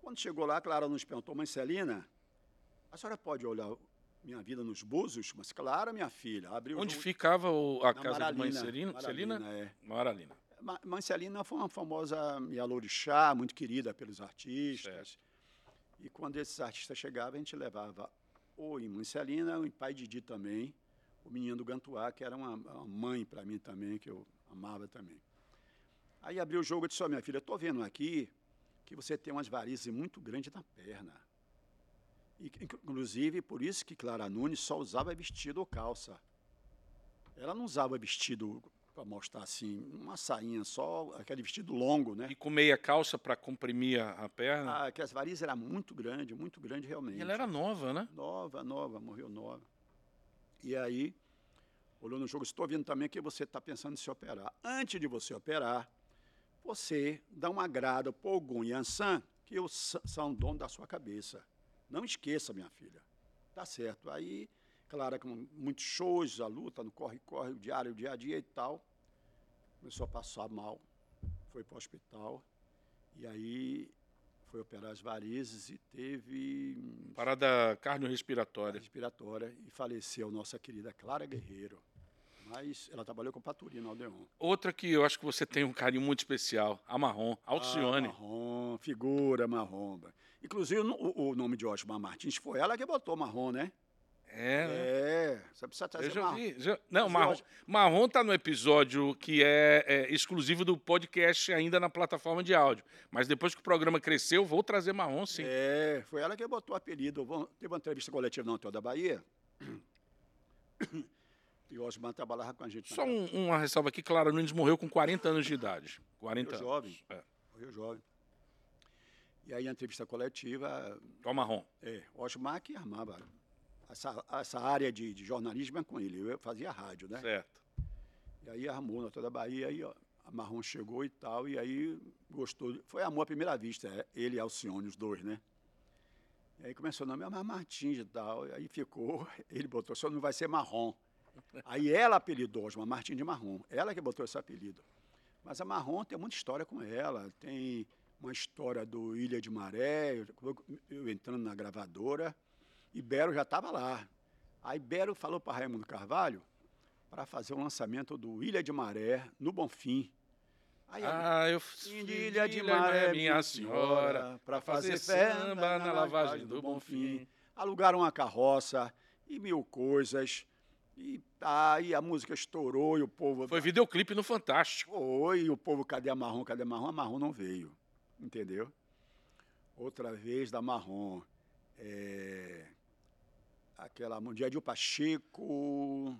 Quando chegou lá, Clara nos perguntou, Mãe Celina, a senhora pode olhar minha vida nos Búzios? Mas, claro, minha filha. Abriu Onde jogo ficava o- a casa de mãe Maralina, Celina? Celina? Maralina, é. Maralina. Ma- Marcelina foi uma famosa Yalorixá, muito querida pelos artistas. E quando esses artistas chegavam, a gente levava ou em Marcelina ou em Pai Didi também, o menino do Gantuá, que era uma, uma mãe para mim também, que eu amava também. Aí abriu o jogo e disse, ó, minha filha, estou vendo aqui que você tem umas varizes muito grandes na perna. E, inclusive, por isso que Clara Nunes só usava vestido ou calça. Ela não usava vestido para mostrar assim, uma sainha só, aquele vestido longo, né? E com meia calça para comprimir a, perna. Ah, que as varizes eram muito grande, muito grande realmente. e ela era nova, né? Nova, nova, morreu nova. E aí, olhou no jogo, estou vendo também que você está pensando em se operar. Antes de você operar, você dá uma grada para Ogum e Ansan, que os- são dono da sua cabeça. Não esqueça, minha filha. Tá certo. Aí, claro, com muitos shows, a luta no corre-corre, o diário, o dia a dia e tal, começou a passar mal, foi para o hospital. E aí foi operar as varizes e teve Parada cardiorrespiratória. respiratória e faleceu nossa querida Clara Guerreiro. Mas ela trabalhou com o Paturino Aldeon. Outra que eu acho que você tem um carinho muito especial, a Marrom, Alcione. Ah, marrom, figura marrom. Inclusive, o, o nome de Osmar Martins foi ela que botou marrom, né? é, né? É, você precisa trazer Eu já marrom. vi. já- Não, Marrom, Marrom tá no episódio que é, é, exclusivo do podcast ainda na plataforma de áudio. Mas depois que o programa cresceu, vou trazer Marrom sim. É, foi ela que botou o apelido. Teve uma entrevista coletiva na Hotel da Bahia. E o Osmar trabalhava com a gente. Só um- uma ressalva aqui, Clara Nunes morreu com 40 anos de idade. 40 Morreu anos. jovem. É. Morreu jovem. E aí a entrevista coletiva, Ó, Marrom. é, o Osmar que armava essa, essa área de, de jornalismo é com ele. Eu fazia rádio, né? Certo. E aí armou na toda a Bahia, aí ó, a Marrom chegou e tal, e aí gostou. Foi amor à primeira vista, é, ele e Alcione, os dois, né? E aí começou o nome, é Martins e tal, e aí ficou, ele botou, só não vai ser Marrom. Aí ela apelidou Osmar Martins de Marrom, ela que botou esse apelido. Mas a Marrom tem muita história com ela, tem uma história do Ilha de Maré, eu, eu entrando na gravadora, e Bero já estava lá. Aí Bero falou para Raimundo Carvalho, para fazer o lançamento do Ilha de Maré, no Bonfim. Aí Ah, eu de Ilha de Maré, minha senhora, para fazer fazer samba na lavagem do Bonfim. Alugaram uma carroça e mil coisas. E aí a música estourou e o povo. Foi videoclipe no Fantástico. Foi, e o povo, cadê a marrom? Cadê a marrom? A marrom não veio. Entendeu? Outra vez da marrom. É, aquela Mundial de Pacheco.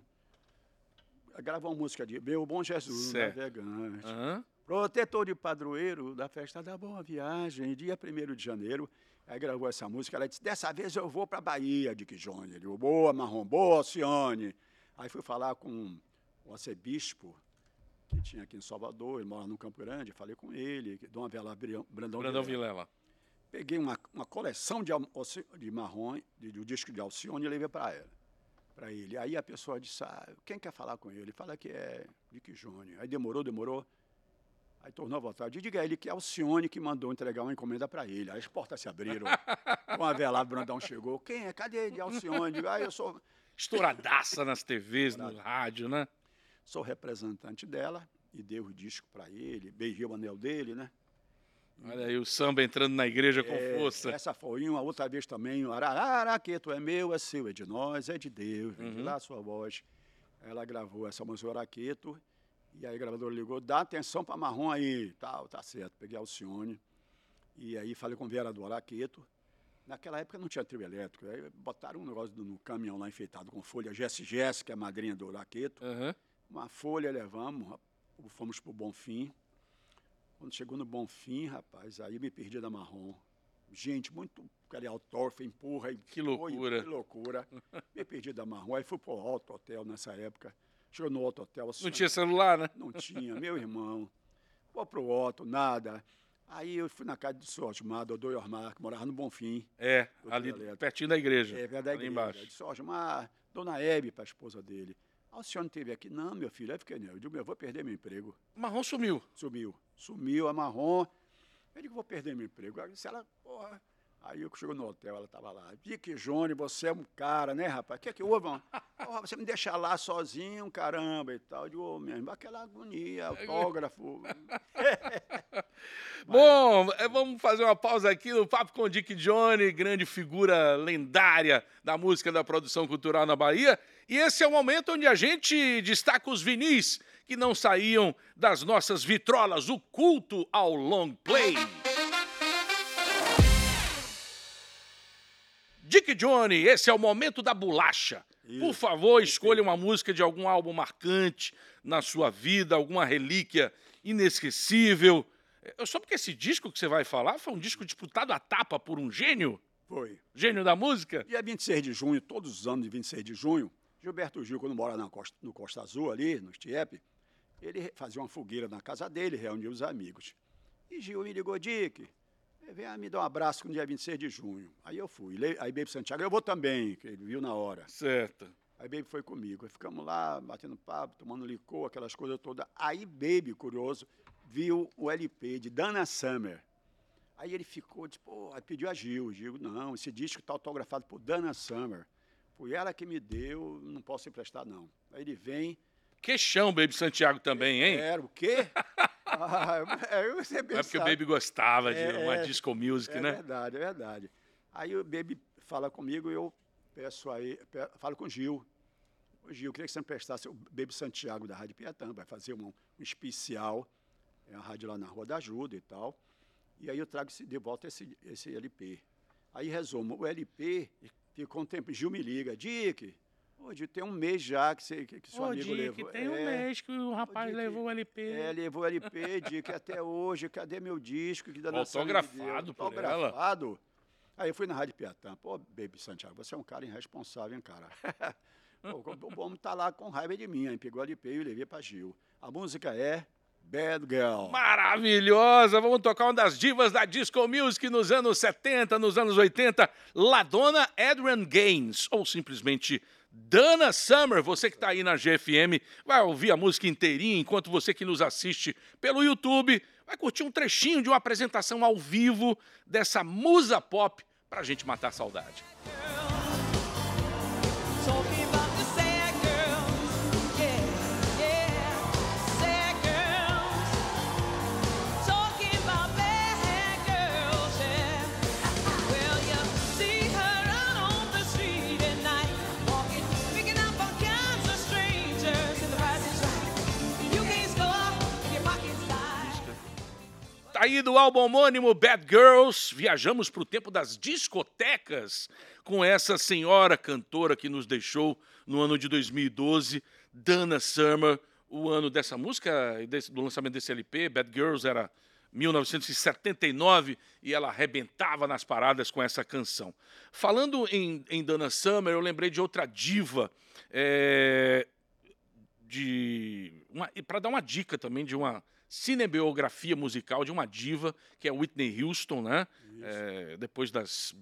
Gravou uma música de Meu Bom Jesus, Certo. navegante. Aham. Protetor de padroeiro da festa da Boa Viagem, dia 1 de janeiro. Aí gravou essa música. Ela disse: Dessa vez eu vou para Bahia, Dick. Eu digo: Boa, Marrom, boa, Alcione. Aí fui falar com o arcebispo, que tinha aqui em Salvador, ele mora no Campo Grande. Falei com ele, Dom Avelar Brandão, Brandão Vilela. Vilela. Peguei uma, uma coleção de, de marrom, de, do disco de Alcione e levei para ela. Para ele. Aí a pessoa disse: ah, quem quer falar com ele? Fala que é Dick Jones. Aí demorou, demorou. Aí tornou a voltar. Diga a ele que é Alcione que mandou entregar uma encomenda para ele. Aí as portas se abriram. Com a velada, Brandão chegou. Quem é? Cadê ele? Alcione? Digo, ah, eu sou, Estouradaça nas TVs, no rádio, né? sou representante dela e dei o disco para ele. Beijei o anel dele, né? Olha aí o samba entrando na igreja com É, força. Essa foi uma, outra vez também. o Ara- Araqueto é meu, é seu, é de nós, é de Deus. Vem de Uhum. lá a sua voz. Ela gravou essa música Araqueto. E aí a gravadora ligou, dá atenção para Marrom aí. Tal, tá certo. Peguei a Alcione. E aí falei com o Vera do Araqueto. Naquela época não tinha trio elétrico. Aí botaram um negócio no caminhão lá enfeitado com folha Jesse Jesse, que é a madrinha do Araqueto. Aham. Uma folha levamos, fomos para o Bonfim. Quando chegou no Bonfim, rapaz, aí me perdi da marrom. Gente, muito aquele autógrafo, empurra. Que foi, loucura. que loucura. me perdi da marrom. Aí fui para o Alto Hotel nessa época. Chegou no Alto Hotel. Não tinha celular, né? Não tinha, meu irmão. Vou para o Otto, nada. Aí eu fui na casa do senhor Osmar, Dodô Osmar, que morava no Bonfim. É, ali pertinho da igreja. É verdade. ali embaixo. Disse, Osmar, dona Hebe, para a esposa dele. Ah, o senhor não esteve aqui? Não, meu filho. Aí fiquei, não. Eu digo, eu vou perder meu emprego. Marrom sumiu. Sumiu. Sumiu a marrom. Eu digo, vou perder meu emprego. Aí disse ela, porra. Aí eu chego no hotel, ela estava lá. Dick Johnny, você é um cara, né, rapaz? O que é que houve, mano? Porra, você me deixa lá sozinho, caramba, e tal. Digo, ô, meu irmão, aquela agonia, autógrafo. Bom, é, vamos fazer uma pausa aqui no Papo com Dick Johnny, grande figura lendária da música da produção cultural na Bahia. E esse é o momento onde a gente destaca os vinis que não saíam das nossas vitrolas, o culto ao long play. Dick Johnny, esse é o momento da bolacha. Por Isso, favor, escolha uma música de algum álbum marcante na sua vida, alguma relíquia inesquecível. É, Só porque esse disco que você vai falar foi um disco disputado a tapa por um gênio, Foi. gênio da música. Dia 26 de junho, todos os anos de 26 de junho, Gilberto Gil, quando mora na Costa, no Costa Azul, ali, no Estiepe, ele fazia uma fogueira na casa dele, reunia os amigos. E Gil me ligou, Dick, vem me dar um abraço no dia 26 de junho. Aí eu fui. Aí Baby Santiago, eu vou também, que ele viu na hora. Certo. Aí Baby foi comigo. Aí ficamos lá, batendo papo, tomando licor, aquelas coisas todas. Aí Baby, curioso, viu o LP de Dana Summer. Aí ele ficou, tipo, aí pediu a Gil. Gil, não, esse disco está autografado por Dana Summer. Foi ela que me deu, não posso emprestar, não. Aí ele vem. Queixão, Baby Santiago também, hein? Era o quê? ah, é, é porque o Baby gostava de É, uma é, disco music, é né? verdade, é verdade. Aí o Baby fala comigo, eu peço aí, falo com o Gil. Ô, Gil, eu queria que você me prestasse o Baby Santiago da Rádio Piatã, vai fazer um, um especial, é a rádio lá na Rua da Ajuda e tal. E aí eu trago esse- de volta esse, esse LP. Aí resumo, o LP ficou um tempo, Gil me liga, Dick, ô, Dick, tem um mês já que, você, que, que seu Ô, amigo Dick, levou. tem um É, mês que o rapaz Dick, levou o LP. é, levou o LP, Dick, até hoje, cadê meu disco? Que? Autografado por ela. Autografado. Aí eu fui na Rádio Piatã. Pô, Baby Santiago, você é um cara irresponsável, hein, cara? Pô, o homem tá lá com raiva de mim, aí pegou o LP e eu levei pra Gil. A música é Bad Girl. Maravilhosa! Vamos tocar uma das divas da disco music nos anos 70, nos anos 80, Ladona Adrian Gaines, ou simplesmente Dana Summer. Você que está aí na GFM, vai ouvir a música inteirinha, enquanto você que nos assiste pelo YouTube vai curtir um trechinho de uma apresentação ao vivo dessa musa pop pra gente matar a saudade. Tá aí do álbum homônimo Bad Girls, viajamos para o tempo das discotecas com essa senhora cantora que nos deixou no ano de 2012, Dana Summer. O ano dessa música, desse- do lançamento desse LP, Bad Girls, era 1979 e ela arrebentava nas paradas com essa canção. Falando em, em Dana Summer, eu lembrei de outra diva. é, de para dar uma dica também de uma cinebiografia musical de uma diva que é Whitney Houston, né? É, depois das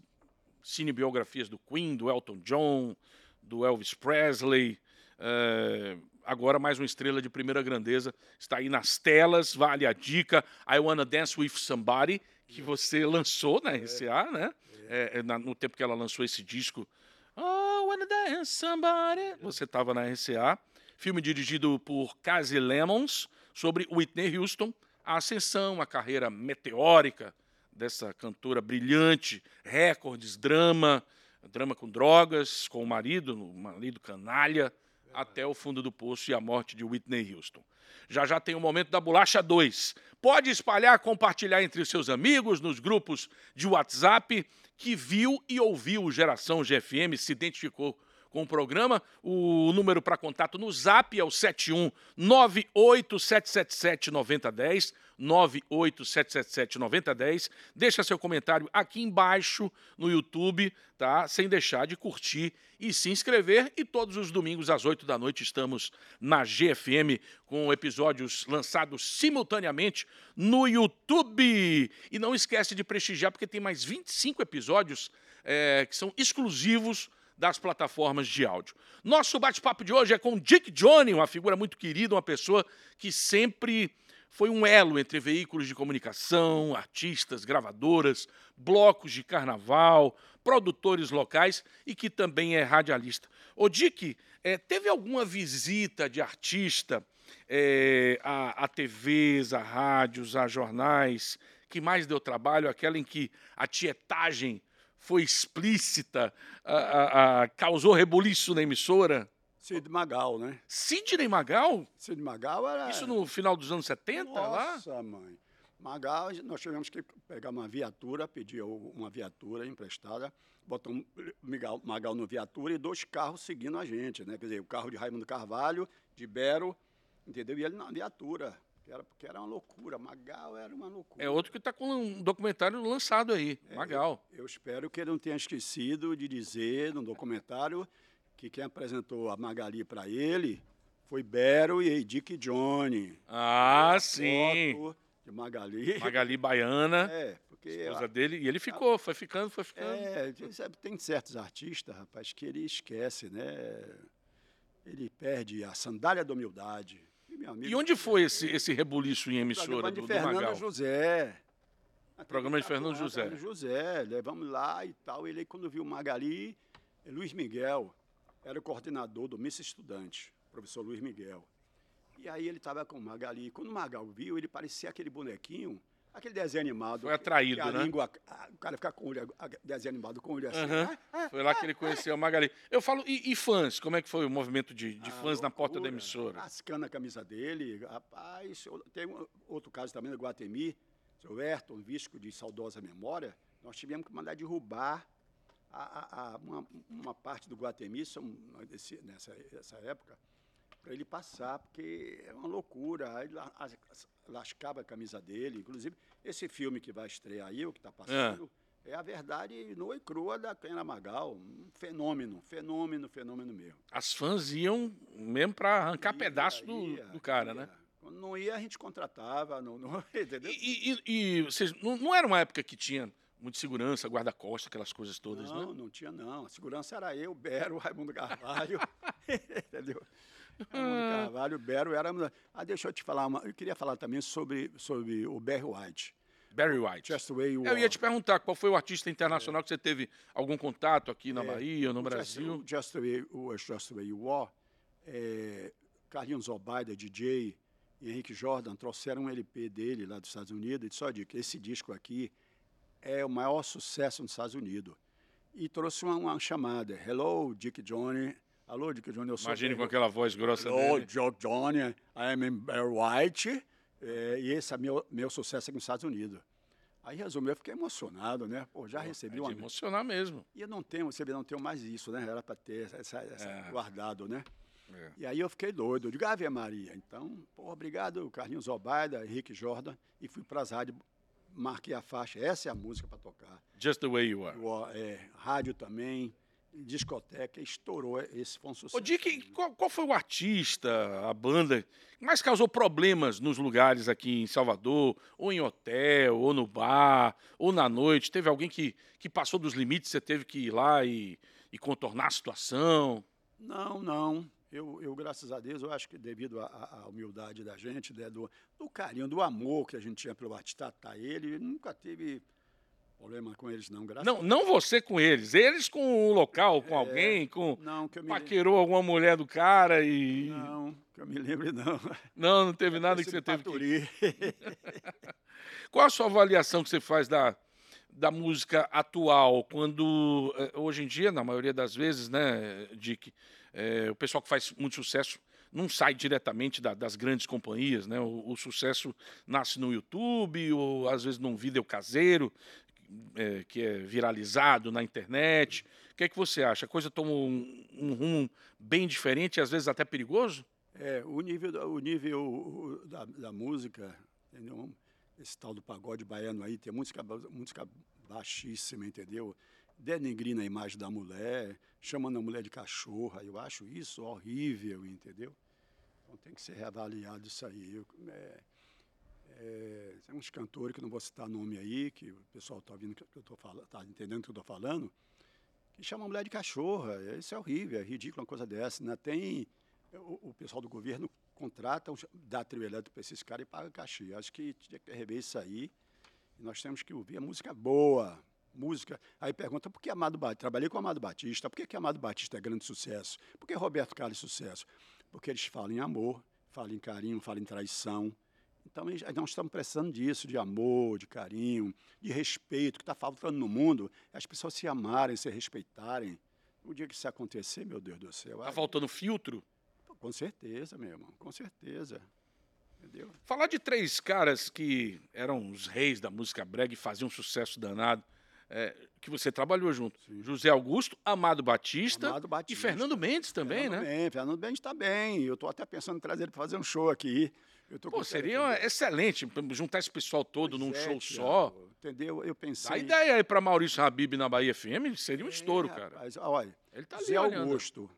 cinebiografias do Queen, do Elton John, do Elvis Presley, é, agora mais uma estrela de primeira grandeza está aí nas telas. Vale a dica. I Wanna Dance with Somebody que você lançou na RCA, né? É, é, na- no tempo que ela lançou esse disco. Oh, wanna dance somebody. Você estava na RCA. Filme dirigido por Casey Lemons, sobre Whitney Houston, a ascensão, a carreira meteórica dessa cantora brilhante, recordes, drama, drama com drogas, com o marido, o marido canalha, até o fundo do poço e a morte de Whitney Houston. Já já tem o momento da bolacha 2. Pode espalhar, compartilhar entre os seus amigos, nos grupos de WhatsApp, que viu e ouviu o Geração GFM, se identificou com o programa. O número para contato no Zap é o 71 98777 9010. 98777 9010. Deixa seu comentário aqui embaixo no YouTube, tá? Sem deixar de curtir e se inscrever. E todos os domingos às 8 da noite estamos na GFM com episódios lançados simultaneamente no YouTube. E não esquece de prestigiar, porque tem mais 25 episódios eh, que são exclusivos das plataformas de áudio. Nosso bate-papo de hoje é com Dick Johnny, uma figura muito querida, uma pessoa que sempre foi um elo entre veículos de comunicação, artistas, gravadoras, blocos de carnaval, produtores locais e que também é radialista. Ô Dick, eh, teve alguma visita de artista eh, a, a TVs, a rádios, a jornais, que mais deu trabalho? Aquela em que a tietagem foi explícita, a- a- a- causou rebuliço na emissora? Cid Magal, né? Sidney Magal? Cid Magal era. Isso no final dos anos 70, lá? Nossa, mãe. Magal, nós tivemos que pegar uma viatura, pedir uma viatura emprestada, botar um Magal, Magal no viatura e dois carros seguindo a gente, né? Quer dizer, o carro de Raimundo Carvalho, de Bero, entendeu? E ele na viatura, era, porque era uma loucura. Magal era uma loucura. É outro que está com um documentário lançado aí, Magal. Eu espero que ele não tenha esquecido de dizer no documentário que quem apresentou a Magali para ele foi Bero e Dick Johnny. Ah, A sim. foto de Magali. Magali Baiana, É, porque esposa dele, e ele ficou, foi ficando, foi ficando. é, tem certos artistas, rapaz, que ele esquece, né? Ele perde a sandália da humildade. E, meu amigo, E onde foi esse, esse rebuliço em emissora do, do Fernando Magal? José. TV Programa de Fernando José. Fernando José, levamos lá e tal. Ele, quando viu o Magali, eh, Luiz Miguel era o coordenador do Miss Estudante, professor Luiz Miguel. E aí ele estava com o Magali. Quando o Magal viu, ele parecia aquele bonequinho, aquele desenho animado. Foi atraído, que a né? língua, a- o cara fica com o olho, a- desenho animado com o olho assim. Aham. Ah, Foi lá que ele conheceu a Magali. Eu falo, e, e fãs? Como é que foi o movimento de, de Ah, fãs na porta da loucura. emissora? Rascando a camisa dele. Rapaz, tem um- outro caso também no Guatemi, seu Ayrton, Visco de saudosa memória, nós tivemos que mandar derrubar a, a- a- uma, uma parte do Guatemi, são- desse- nessa, nessa época, para ele passar, porque é uma loucura. Aí la- as- as- lascava a camisa dele. Inclusive, esse filme que vai estrear aí, o que está passando, é a verdade nua e crua da Cana Magal. Um fenômeno, fenômeno, fenômeno mesmo. As fãs iam mesmo pra arrancar Ia, pedaço do, ia, do cara, ia. né? Quando não ia, a gente contratava, não, não- entendeu? E, e- e vocês, não, não era uma época que tinha muita segurança, guarda-costas, aquelas coisas todas, não, né? não tinha não. A segurança era eu, Bero, Raimundo Carvalho, entendeu? Raimundo Carvalho, Bero era... Ah, deixa eu te falar, uma, eu queria falar também sobre, sobre o Barry White. Barry White. Just the way you Eu ia te perguntar qual foi o artista internacional que você teve algum contato aqui na É, Bahia no Just- Brasil? o Just the way, o Just the way you are, é, Carlinhos Albaida, DJ, e Henrique Jordan trouxeram um LP dele lá dos Estados Unidos e olha, Dick, esse disco aqui é o maior sucesso nos Estados Unidos. E trouxe uma, uma chamada, Hello, Dick Johnny. Alô, Dick Johnny, eu sou... Imagine com aquela voz grossa Hello, dele. Dick Johnny, I am in White. É, e esse é meu, meu sucesso aqui nos Estados Unidos. Aí, resumiu, eu fiquei emocionado, né? Pô, já É recebi de uma... emocionar mesmo. E eu não tenho, você não tenho mais isso, né? Era para ter essa, essa É. guardado, né? É. E aí eu fiquei doido. Eu digo, Ave Maria. Então, pô, obrigado, Carlinhos Albaida, Henrique Jordan. E fui para as rádios, marquei a faixa. Essa é a música para tocar. Just the way you are. O, é, rádio também, discoteca, estourou. Esse foi um sucesso. Ô, Dick, qual, qual foi o artista, a banda que mais causou problemas nos lugares aqui em Salvador, ou em hotel, ou no bar, ou na noite? Teve alguém que, que passou dos limites, você teve que ir lá e, e contornar a situação? Não, não. Eu, eu, graças a Deus, eu acho que devido à- humildade da gente, né, do, do carinho, do amor que a gente tinha pelo artista, tá ele, nunca teve problema com eles, não. Graças Não, não você com eles, eles com o local, É. com alguém, com Não, que eu me lembro. paquerou alguma mulher do cara e Não, que eu me lembre, não. não, não teve nada que você teve que Paturi. Qual a sua avaliação que você faz da, da música atual, quando eh, hoje em dia, na maioria das vezes, né, Dick, eh, o pessoal que faz muito sucesso não sai diretamente da- das grandes companhias, né? O, o sucesso nasce no YouTube ou às vezes num vídeo caseiro eh, que é viralizado na internet. O que é que você acha? A coisa toma um, um rumo bem diferente às vezes até perigoso? É, o nível, o nível da, da música, entendeu? Esse tal do pagode baiano aí, tem música, música baixíssima, entendeu? Denegrindo a imagem da mulher, chamando a mulher de cachorra. Eu acho isso horrível, entendeu? Então tem que ser reavaliado isso aí. Eu, é, é, tem uns cantores que não vou citar nome aí, que o pessoal está ouvindo que eu tô falando, está entendendo o que eu estou falando, que chamam a mulher de cachorra. Isso é horrível, é ridículo uma coisa dessa. Né? Tem o, o pessoal do governo contrata, dá trio elétrico para esses caras e paga cachê. Acho que tinha que rever isso aí. E nós temos que ouvir a música boa. Música. Aí pergunta por que Amado Batista? Trabalhei com Amado Batista. Por que, que Amado Batista é grande sucesso? Por que Roberto Carlos é sucesso? Porque eles falam em amor, falam em carinho, falam em traição. Então nós estamos precisando disso, de amor, de carinho, de respeito, que está faltando no mundo, é as pessoas se amarem, se respeitarem. O dia que isso acontecer, meu Deus do céu. Tá aí- faltando filtro? com certeza, meu irmão, com certeza. Entendeu? Falar de três caras que eram os reis da música brega e faziam um sucesso danado, é, que você trabalhou junto. José Augusto, Amado Batista, Amado Batista. e Fernando Mendes também, Fernando né? Bem, Fernando Bem está bem. Eu estou até pensando em trazer ele para fazer um show aqui. Pô, seria excelente juntar esse pessoal todo Pois num é, show só. Entendeu? Eu pensei. Dá ideia aí pra Maurício Habib na Bahia FM, seria um É, estouro, cara. rapaz, olha, Ele tá ali Zé olhando. Augusto.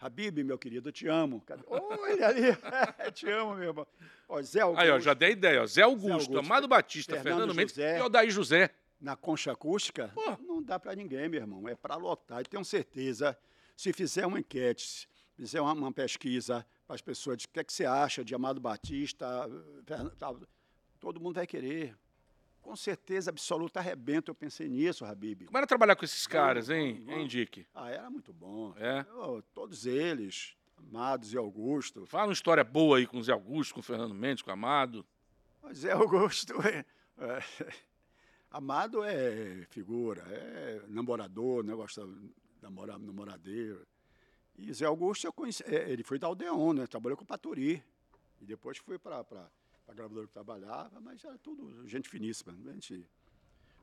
Habib, meu querido, eu te amo. Oh, ele ali. te amo, meu irmão. Ó, Zé Augusto. Aí, ó, já dei ideia, ó. Zé Augusto, Augusto, Amado Batista, Fernando Fernando, Mendes José. e Odair José. na concha acústica, Pô. não dá para ninguém, meu irmão. É para lotar. E tenho certeza, se fizer uma enquete, se fizer uma, uma pesquisa para as pessoas de o que, é que você acha de Amado Batista, todo mundo vai querer. Com certeza absoluta arrebenta, eu pensei nisso, Habib. Como era trabalhar com esses caras, hein, hein. Dick? Ah, era muito bom. É? Oh, todos eles, Amados e Augusto. Fala uma história boa aí com o Zé Augusto, com o Fernando Mendes, com o Amado. Mas Zé Augusto é, é- Amado é figura, é namorador, né? Gosta de namorar, namoradeiro. E Zé Augusto, eu conheci, é, ele foi da Aldeon, né? Trabalhou com o Paturi. E depois foi para a gravadora que trabalhava, mas era tudo gente finíssima. né, Gente,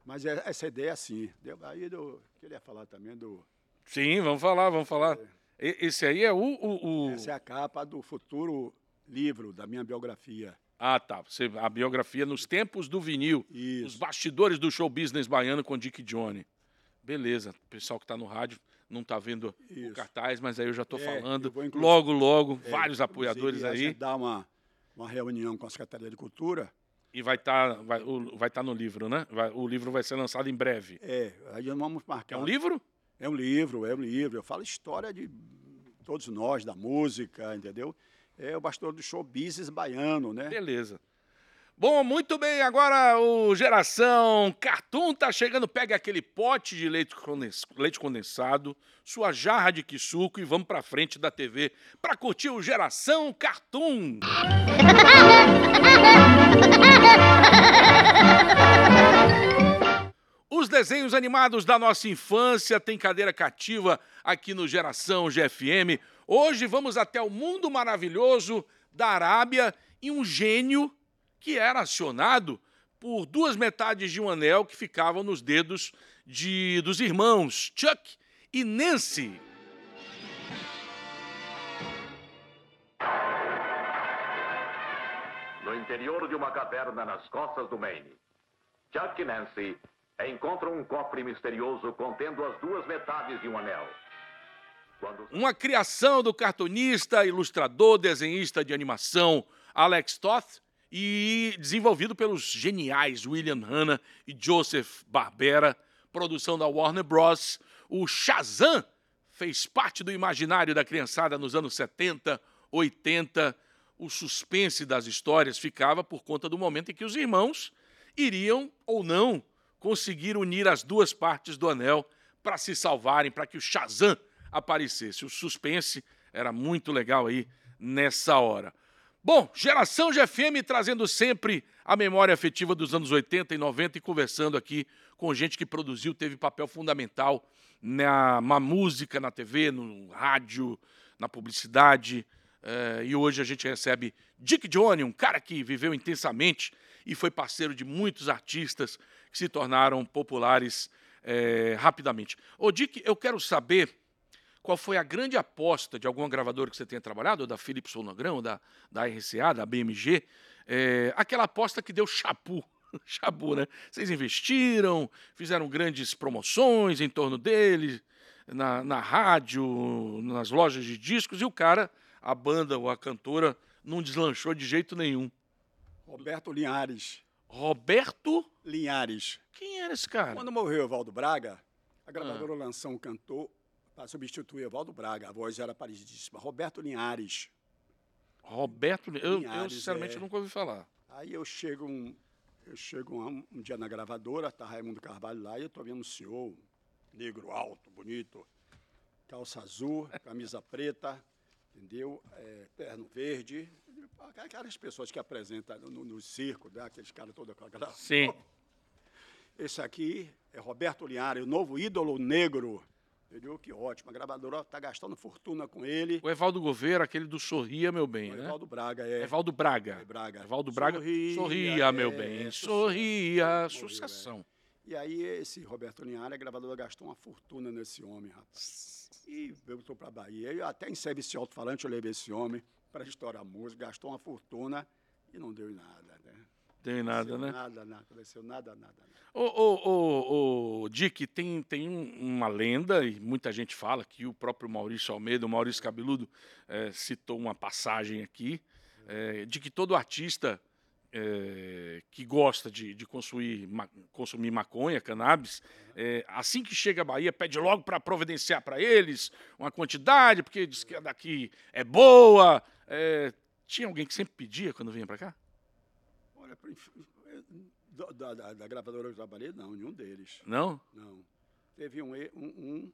mas é- essa ideia, assim. deu- Aí eu queria falar também do. Sim, vamos falar, vamos falar. E- Esse aí é o. o- o- Essa é a capa do futuro livro da minha biografia. Ah, tá. Você- A biografia nos tempos do vinil. Os Isso. bastidores do show business baiano com Dick Johnny. Beleza. O pessoal que está no rádio não está vendo o Isso. cartaz, mas aí eu já estou É, falando. Logo, logo, É, vários apoiadores aí. gente dá uma, uma reunião com a Secretaria de Cultura. E vai estar vai, o- vai tá no livro, né? Vai- o livro vai ser lançado em breve. É, aí nós vamos marcar. É um livro? É um livro, é um livro. Eu falo história de todos nós, da música, entendeu? É o bastidor do show business baiano, né? Beleza. Bom, muito bem. Agora o Geração Cartoon tá chegando. Pega aquele pote de leite, condens- leite condensado, sua jarra de quisuco e vamos pra frente da TV pra curtir o Geração Cartoon. Os desenhos animados da nossa infância têm cadeira cativa aqui no Geração GFM. Hoje vamos até o mundo maravilhoso da Arábia e um gênio que era acionado por duas metades de um anel que ficavam nos dedos de, dos irmãos Chuck e Nancy. No interior de uma caverna nas costas do Maine, Chuck e Nancy encontram um cofre misterioso contendo as duas metades de um anel. Quando Uma criação do cartunista, ilustrador, desenhista de animação Alex Toth e desenvolvido pelos geniais William Hanna e Joseph Barbera, produção da Warner Bros. O Shazam fez parte do imaginário da criançada nos anos 70, 80. O suspense das histórias ficava por conta do momento em que os irmãos iriam ou não conseguir unir as duas partes do anel para se salvarem, para que o Shazam aparecesse. O suspense era muito legal aí nessa hora. Bom, geração GFM trazendo sempre a memória afetiva dos anos 80 e 90 e conversando aqui com gente que produziu, teve papel fundamental na, na música, na TV, no rádio, na publicidade. Eh, e hoje a gente recebe Dick Johnny, um cara que viveu intensamente e foi parceiro de muitos artistas que se tornaram populares eh, rapidamente. Ô, Dick, eu quero saber qual foi a grande aposta de alguma gravadora que você tenha trabalhado, ou da Philips Sonogram, ou da, da RCA, da BMG, é, aquela aposta que deu chapu. chapu, né? Vocês investiram, fizeram grandes promoções em torno dele, na, na rádio, nas lojas de discos, e o cara, a banda ou a cantora, não deslanchou de jeito nenhum. Roberto Linhares. Roberto, Linhares. quem era esse cara? Quando morreu Evaldo Braga, a gravadora lançou um cantor para substituir Evaldo Braga. A voz era parecidíssima. Roberto Linhares. Roberto, eu, eu Linhares, sinceramente é. nunca ouvi falar. Aí eu chego um, eu chego um, um dia na gravadora, tá Raimundo Carvalho lá, e eu tô vendo um senhor, negro alto, bonito, calça azul, camisa preta, entendeu? É, terno verde. Aquelas pessoas que apresentam no, no circo, né? aqueles caras todos com aquela. Sim. Esse aqui é Roberto Linhares, o novo ídolo negro. Entendeu? Que ótimo. A gravadora está gastando fortuna com ele. O Evaldo Gouveia, aquele do Sorria, meu bem, O né? Evaldo Braga é. Evaldo Braga. É Braga. Evaldo Braga. Sorria, Sorria, meu é, bem. sorria. É. Sucessão. E aí esse Roberto Linhares, a gravadora gastou uma fortuna nesse homem, rapaz. E voltou para a Bahia. Eu até em serviço alto-falante eu levei esse homem para estourar música, gastou uma fortuna e não deu em nada? Tem nada, né? Nada, nada, desceu nada, nada. nada. Ô, ô, ô, ô, Dick, tem, tem um- uma lenda, e muita gente fala que o próprio Maurício Almeida, o Maurício Cabeludo, eh, citou uma passagem aqui, eh, de que todo artista eh, que gosta de, de consumir, ma- consumir maconha, cannabis, eh, assim que chega à Bahia, pede logo para providenciar para eles uma quantidade, porque diz que a daqui é boa. Eh, tinha alguém que sempre pedia quando vinha para cá? Olha, Do- Da, da- da gravadora que eu trabalhei, não, nenhum deles. Não? Não. Teve um, um, um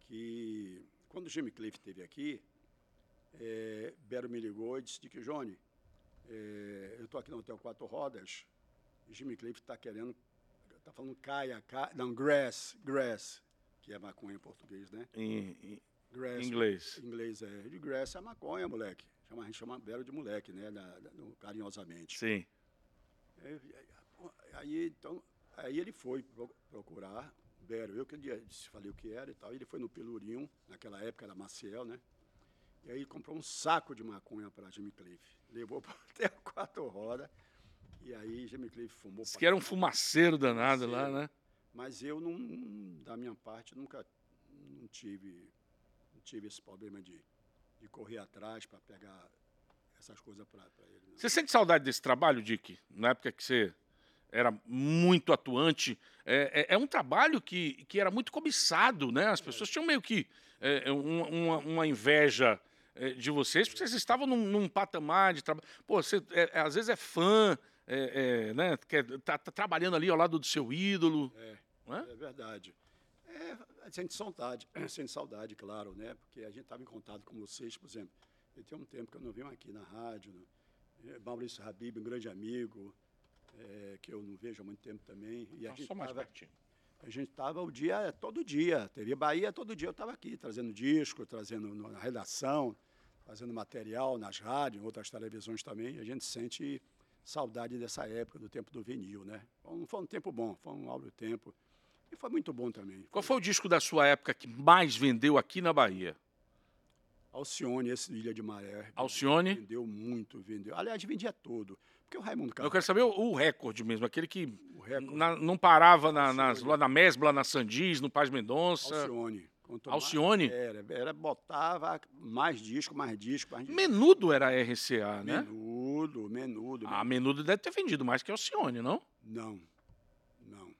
que, quando o Jimmy Cliff esteve aqui, é, Bero me ligou e disse que, Johnny, é, eu estou aqui no Hotel Quatro Rodas, Jimmy Cliff está querendo, está falando caia, ca, não, grass, grass, que é maconha em português, né? Em, em Grass, inglês. Em inglês é, de grass é maconha, moleque. Chama, a gente chama Bero de moleque, né, da- da- carinhosamente. Sim. Aí, então, aí ele foi pro- procurar Bero. Eu que disse, falei o que era e tal. Ele foi no Pelourinho, naquela época era Maciel, né? E aí comprou um saco de maconha para Jimmy Cliff. Levou até quatro rodas. E aí Jimmy Cliff fumou. Diz que era um fumaceiro danado lá, Fumaceiro. né? Mas eu, não, da minha parte, nunca não tive, não tive esse problema de, de correr atrás para pegar essas coisas para ele. não. Você sente saudade desse trabalho, Dick? Na época que você era muito atuante. É, é- é um trabalho que, que era muito cobiçado, né? As pessoas tinham meio que é, um- uma, uma inveja é, de vocês, porque vocês estavam num, num patamar de trabalho. Pô, você é, é, às vezes é fã, é, é, né? Quer, tá, tá trabalhando ali ao lado do seu ídolo. não é? É verdade. É, a gente saudade, sente saudade, claro, né? Porque a gente estava em contato com vocês, por exemplo. Tenho um tempo que eu não venho aqui na rádio. né? É, Maurício Habib, um grande amigo, é, que eu não vejo há muito tempo também. E a gente Só mais tava- pertinho. a gente estava o dia, todo dia. TV Bahia, todo dia eu estava aqui, trazendo disco, trazendo na redação, fazendo material nas rádios, em outras televisões também. E a gente sente saudade dessa época, do tempo do vinil, né? Foi um, foi um tempo bom, foi um áureo tempo. E foi muito bom também. Qual foi o disco da sua época que mais vendeu aqui na Bahia? Alcione, esse Ilha de Maré. Alcione? Vendeu muito, vendeu. Aliás, vendia tudo. Porque o Raimundo Eu Carvalho, quero saber o, o recorde mesmo, aquele que na- não parava na, nas, lá na Mesbla, na Sandis, no Paz Mendonça. Alcione. Quanto Alcione? Era, era, botava mais disco, mais disco, mais disco. Menudo era RCA, né? Menudo, menudo. A Menudo deve ter vendido mais que Alcione, não? Não, não.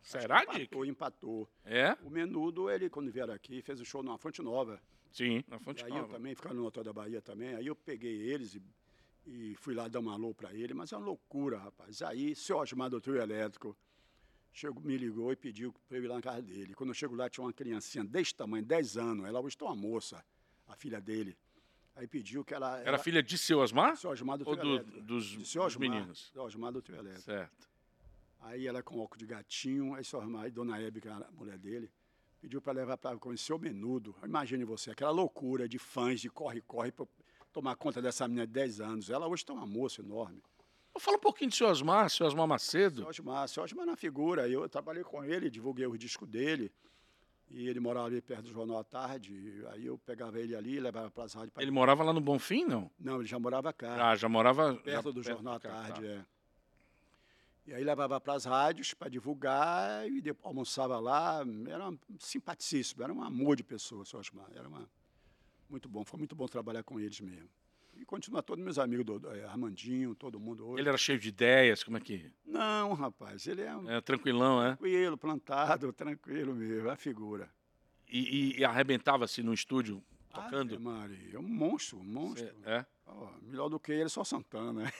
Será, Dick? empatou, empatou. É? O Menudo, ele, quando vieram aqui, fez o show numa Fonte Nova. Sim, na E Fonte aí eu Nova. também, ficaram no Hotel da Bahia também. Aí eu peguei eles e, e fui lá dar um alô para ele. Mas é uma loucura, rapaz. Aí, seu Osmar do Trio Elétrico chegou, me ligou e pediu para eu ir lá na casa dele. Quando eu chego lá, tinha uma criancinha desse tamanho, 10 anos. Ela hoje tem uma moça, a filha dele. Aí pediu que ela... Era filha de seu Osmar? Seu Osmar do Ou Trio do- Elétrico. dos, De dos seu Osmar, meninos? Seu Osmar do Trio Elétrico. Certo. Aí ela com óculos de gatinho, aí sua irmã, aí dona Hebe, que era a mulher dele, pediu para levar para conhecer o menudo. Imagine você, aquela loucura de fãs, de corre-corre, para tomar conta dessa menina de 10 anos. Ela hoje está uma moça enorme. Fala um pouquinho de seu Osmar, seu Osmar Seu Macedo. Osmar, seu Osmar é uma figura. Eu trabalhei com ele, divulguei o disco dele. E ele morava ali perto do Jornal à Tarde. Aí eu pegava ele ali, levava para as rádios. Ele morava lá no Bonfim, não? Não, ele já morava cá. Ah, já morava... já perto do Jornal à Tarde, tá. é. E aí levava para as rádios para divulgar e depois almoçava lá. Era um simpaticíssimo, era um amor de pessoa, seu Osmar. Era uma, muito bom, foi muito bom trabalhar com eles mesmo. E continua todos meus amigos, do, do- eh, Armandinho, todo mundo hoje. Ele era cheio de ideias, como é que... Não, rapaz, ele é um É, tranquilão, é? tranquilo, plantado, tranquilo mesmo, é a figura. E, e- e arrebentava-se no estúdio, Ave tocando? Maria, é um monstro, um monstro. Cê- é? Ó, melhor do que ele, só Santana.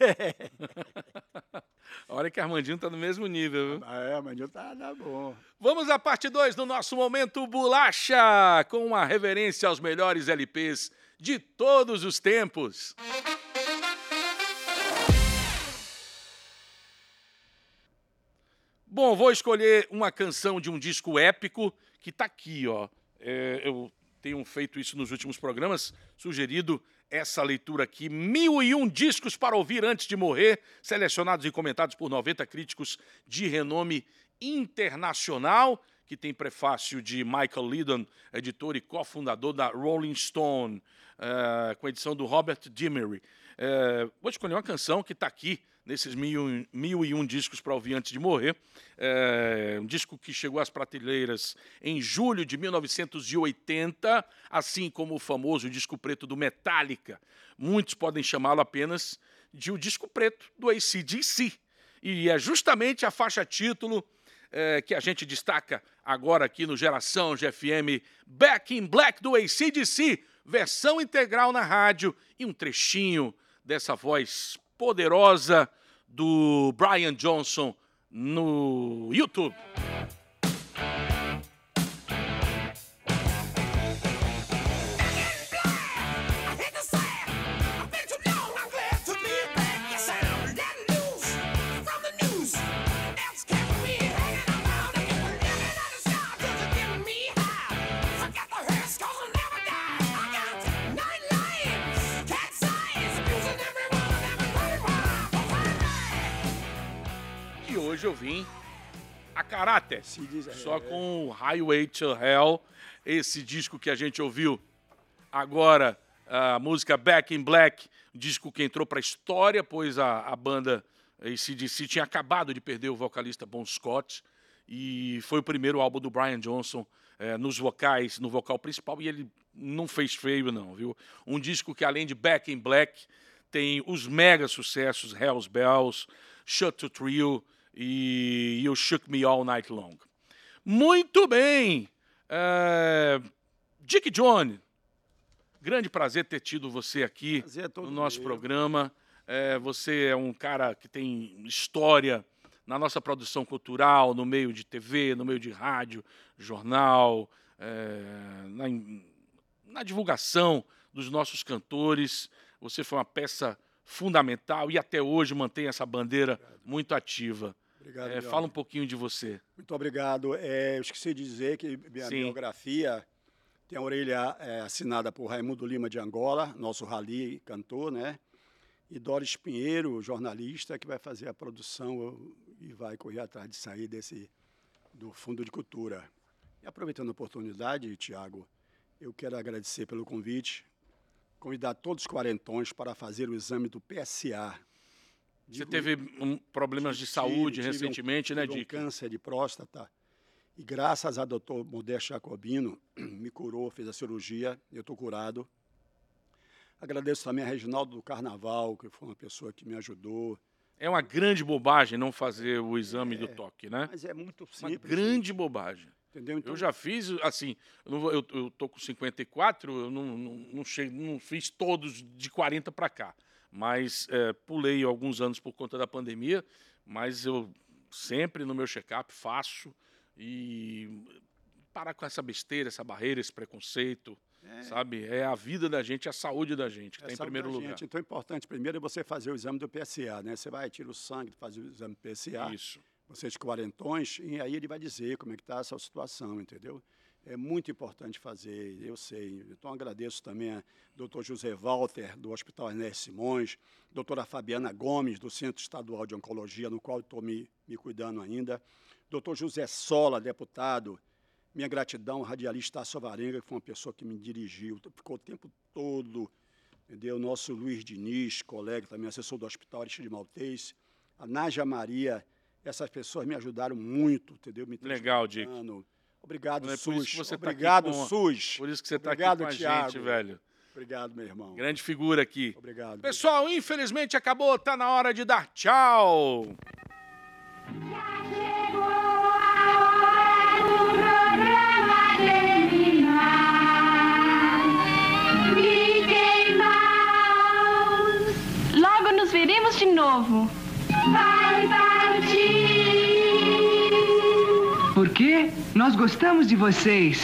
Olha que Armandinho tá no mesmo nível, viu? Ah, é, mas tá, tá bom. Vamos à parte 2 do nosso Momento Bolacha, com uma reverência aos melhores LPs de todos os tempos. Bom, vou escolher uma canção de um disco épico que tá aqui, ó. É, eu tenho feito isso nos últimos programas, sugerido essa leitura aqui. Mil e um discos para ouvir antes de morrer, selecionados e comentados por 90 críticos de renome internacional, que tem prefácio de Michael Lydon, editor e cofundador da Rolling Stone, eh, com edição do Robert Dimery. Eh, vou escolher uma canção que está aqui nesses mil, mil e um discos para ouvir antes de morrer. É, um disco que chegou às prateleiras em julho de 1980, assim como o famoso disco preto do Metallica. Muitos podem chamá-lo apenas de o disco preto do ACDC. E é justamente a faixa título eh, que a gente destaca agora aqui no Geração GFM Back in Black do ACDC, versão integral na rádio e um trechinho dessa voz poderosa do Brian Johnson no YouTube. Hoje eu vim a caráter. Se diz- Só é, com o Highway to Hell, esse disco que a gente ouviu agora, a música Back in Black, disco que entrou para a história, pois a, a banda ACDC tinha acabado de perder o vocalista Bon Scott e foi o primeiro álbum do Brian Johnson eh, nos vocais, no vocal principal, e ele não fez feio não, viu? Um disco que além de Back in Black tem os mega sucessos Hell's Bells, Shut to Thrill e You Shook Me All Night Long. Muito bem! É, Dick John, grande prazer ter tido você aqui é no nosso meu. programa. É, você é um cara que tem história na nossa produção cultural, no meio de TV, no meio de rádio, jornal, é, na, na divulgação dos nossos cantores. Você foi uma peça fundamental e até hoje mantém essa bandeira muito ativa. Obrigado, É, fala um pouquinho de você. Muito obrigado. É, eu esqueci de dizer que minha Sim. biografia tem a orelha é, assinada por Raimundo Lima de Angola, nosso rally cantor, né? E Doris Pinheiro, jornalista, que vai fazer a produção e vai correr atrás de sair desse do Fundo de Cultura. E aproveitando a oportunidade, Tiago, eu quero agradecer pelo convite, convidar todos os quarentões para fazer o exame do PSA. Você Digo- teve um, problemas de Tive- saúde tive um- recentemente, né, tive um câncer de próstata. E graças a doutor Modesto Jacobino, me curou, fez a cirurgia, eu estou curado. Agradeço também a Reginaldo do Carnaval, que foi uma pessoa que me ajudou. É uma grande bobagem não fazer o exame do toque, né? Mas é muito Uma simples. grande bobagem. Entendeu? Então, Eu já fiz, assim, eu, eu tô com 54, eu não, não, não, cheguei, não fiz todos de 40 para cá. Mas é, pulei alguns anos por conta da pandemia, mas eu sempre no meu check-up faço e parar com essa besteira, essa barreira, esse preconceito, sabe? É a vida da gente, a saúde da gente que é está em saúde primeiro lugar. Gente. Então, é importante primeiro é você fazer o exame do PSA, né? Você vai, tira o sangue, faz o exame do PSA. Isso. vocês quarentões, e aí ele vai dizer como é que está essa situação, entendeu? É muito importante fazer, eu sei. Então agradeço também a doutor José Walter, do Hospital Ernest Simões, doutora Fabiana Gomes, do Centro Estadual de Oncologia, no qual estou me, me cuidando ainda, doutor José Sola, deputado, minha gratidão, radialista Tasso Varenga, que foi uma pessoa que me dirigiu, ficou o tempo todo, entendeu? Nosso Luiz Diniz, colega também, assessor do Hospital Aristide Maltês, a Nádia Maria, essas pessoas me ajudaram muito, entendeu? Me Legal, Dick. Obrigado, É por SUS. tá Obrigado, com- SUS. Por isso que você está aqui Obrigado, com a Thiago. gente, velho. Obrigado, meu irmão. Grande figura aqui. Obrigado. Pessoal, infelizmente acabou, tá na hora de dar tchau. Logo nos veremos de novo. Vai partir. Porque nós gostamos de vocês.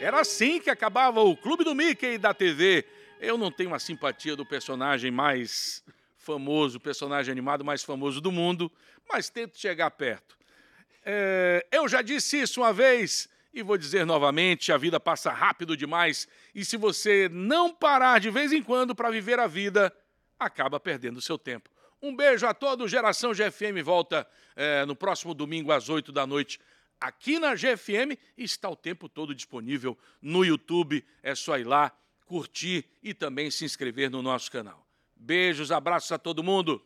Era assim que acabava o Clube do Mickey da TV. Eu não tenho uma simpatia do personagem mais famoso, personagem animado mais famoso do mundo, mas tento chegar perto. É, eu já disse isso uma vez e vou dizer novamente: a vida passa rápido demais e se você não parar de vez em quando para viver a vida, acaba perdendo seu tempo. Um beijo a todos. Geração GFM volta é, no próximo domingo às 8 da noite aqui na GFM está o tempo todo disponível no YouTube. É só ir lá, curtir e também se inscrever no nosso canal. Beijos, abraços a todo mundo.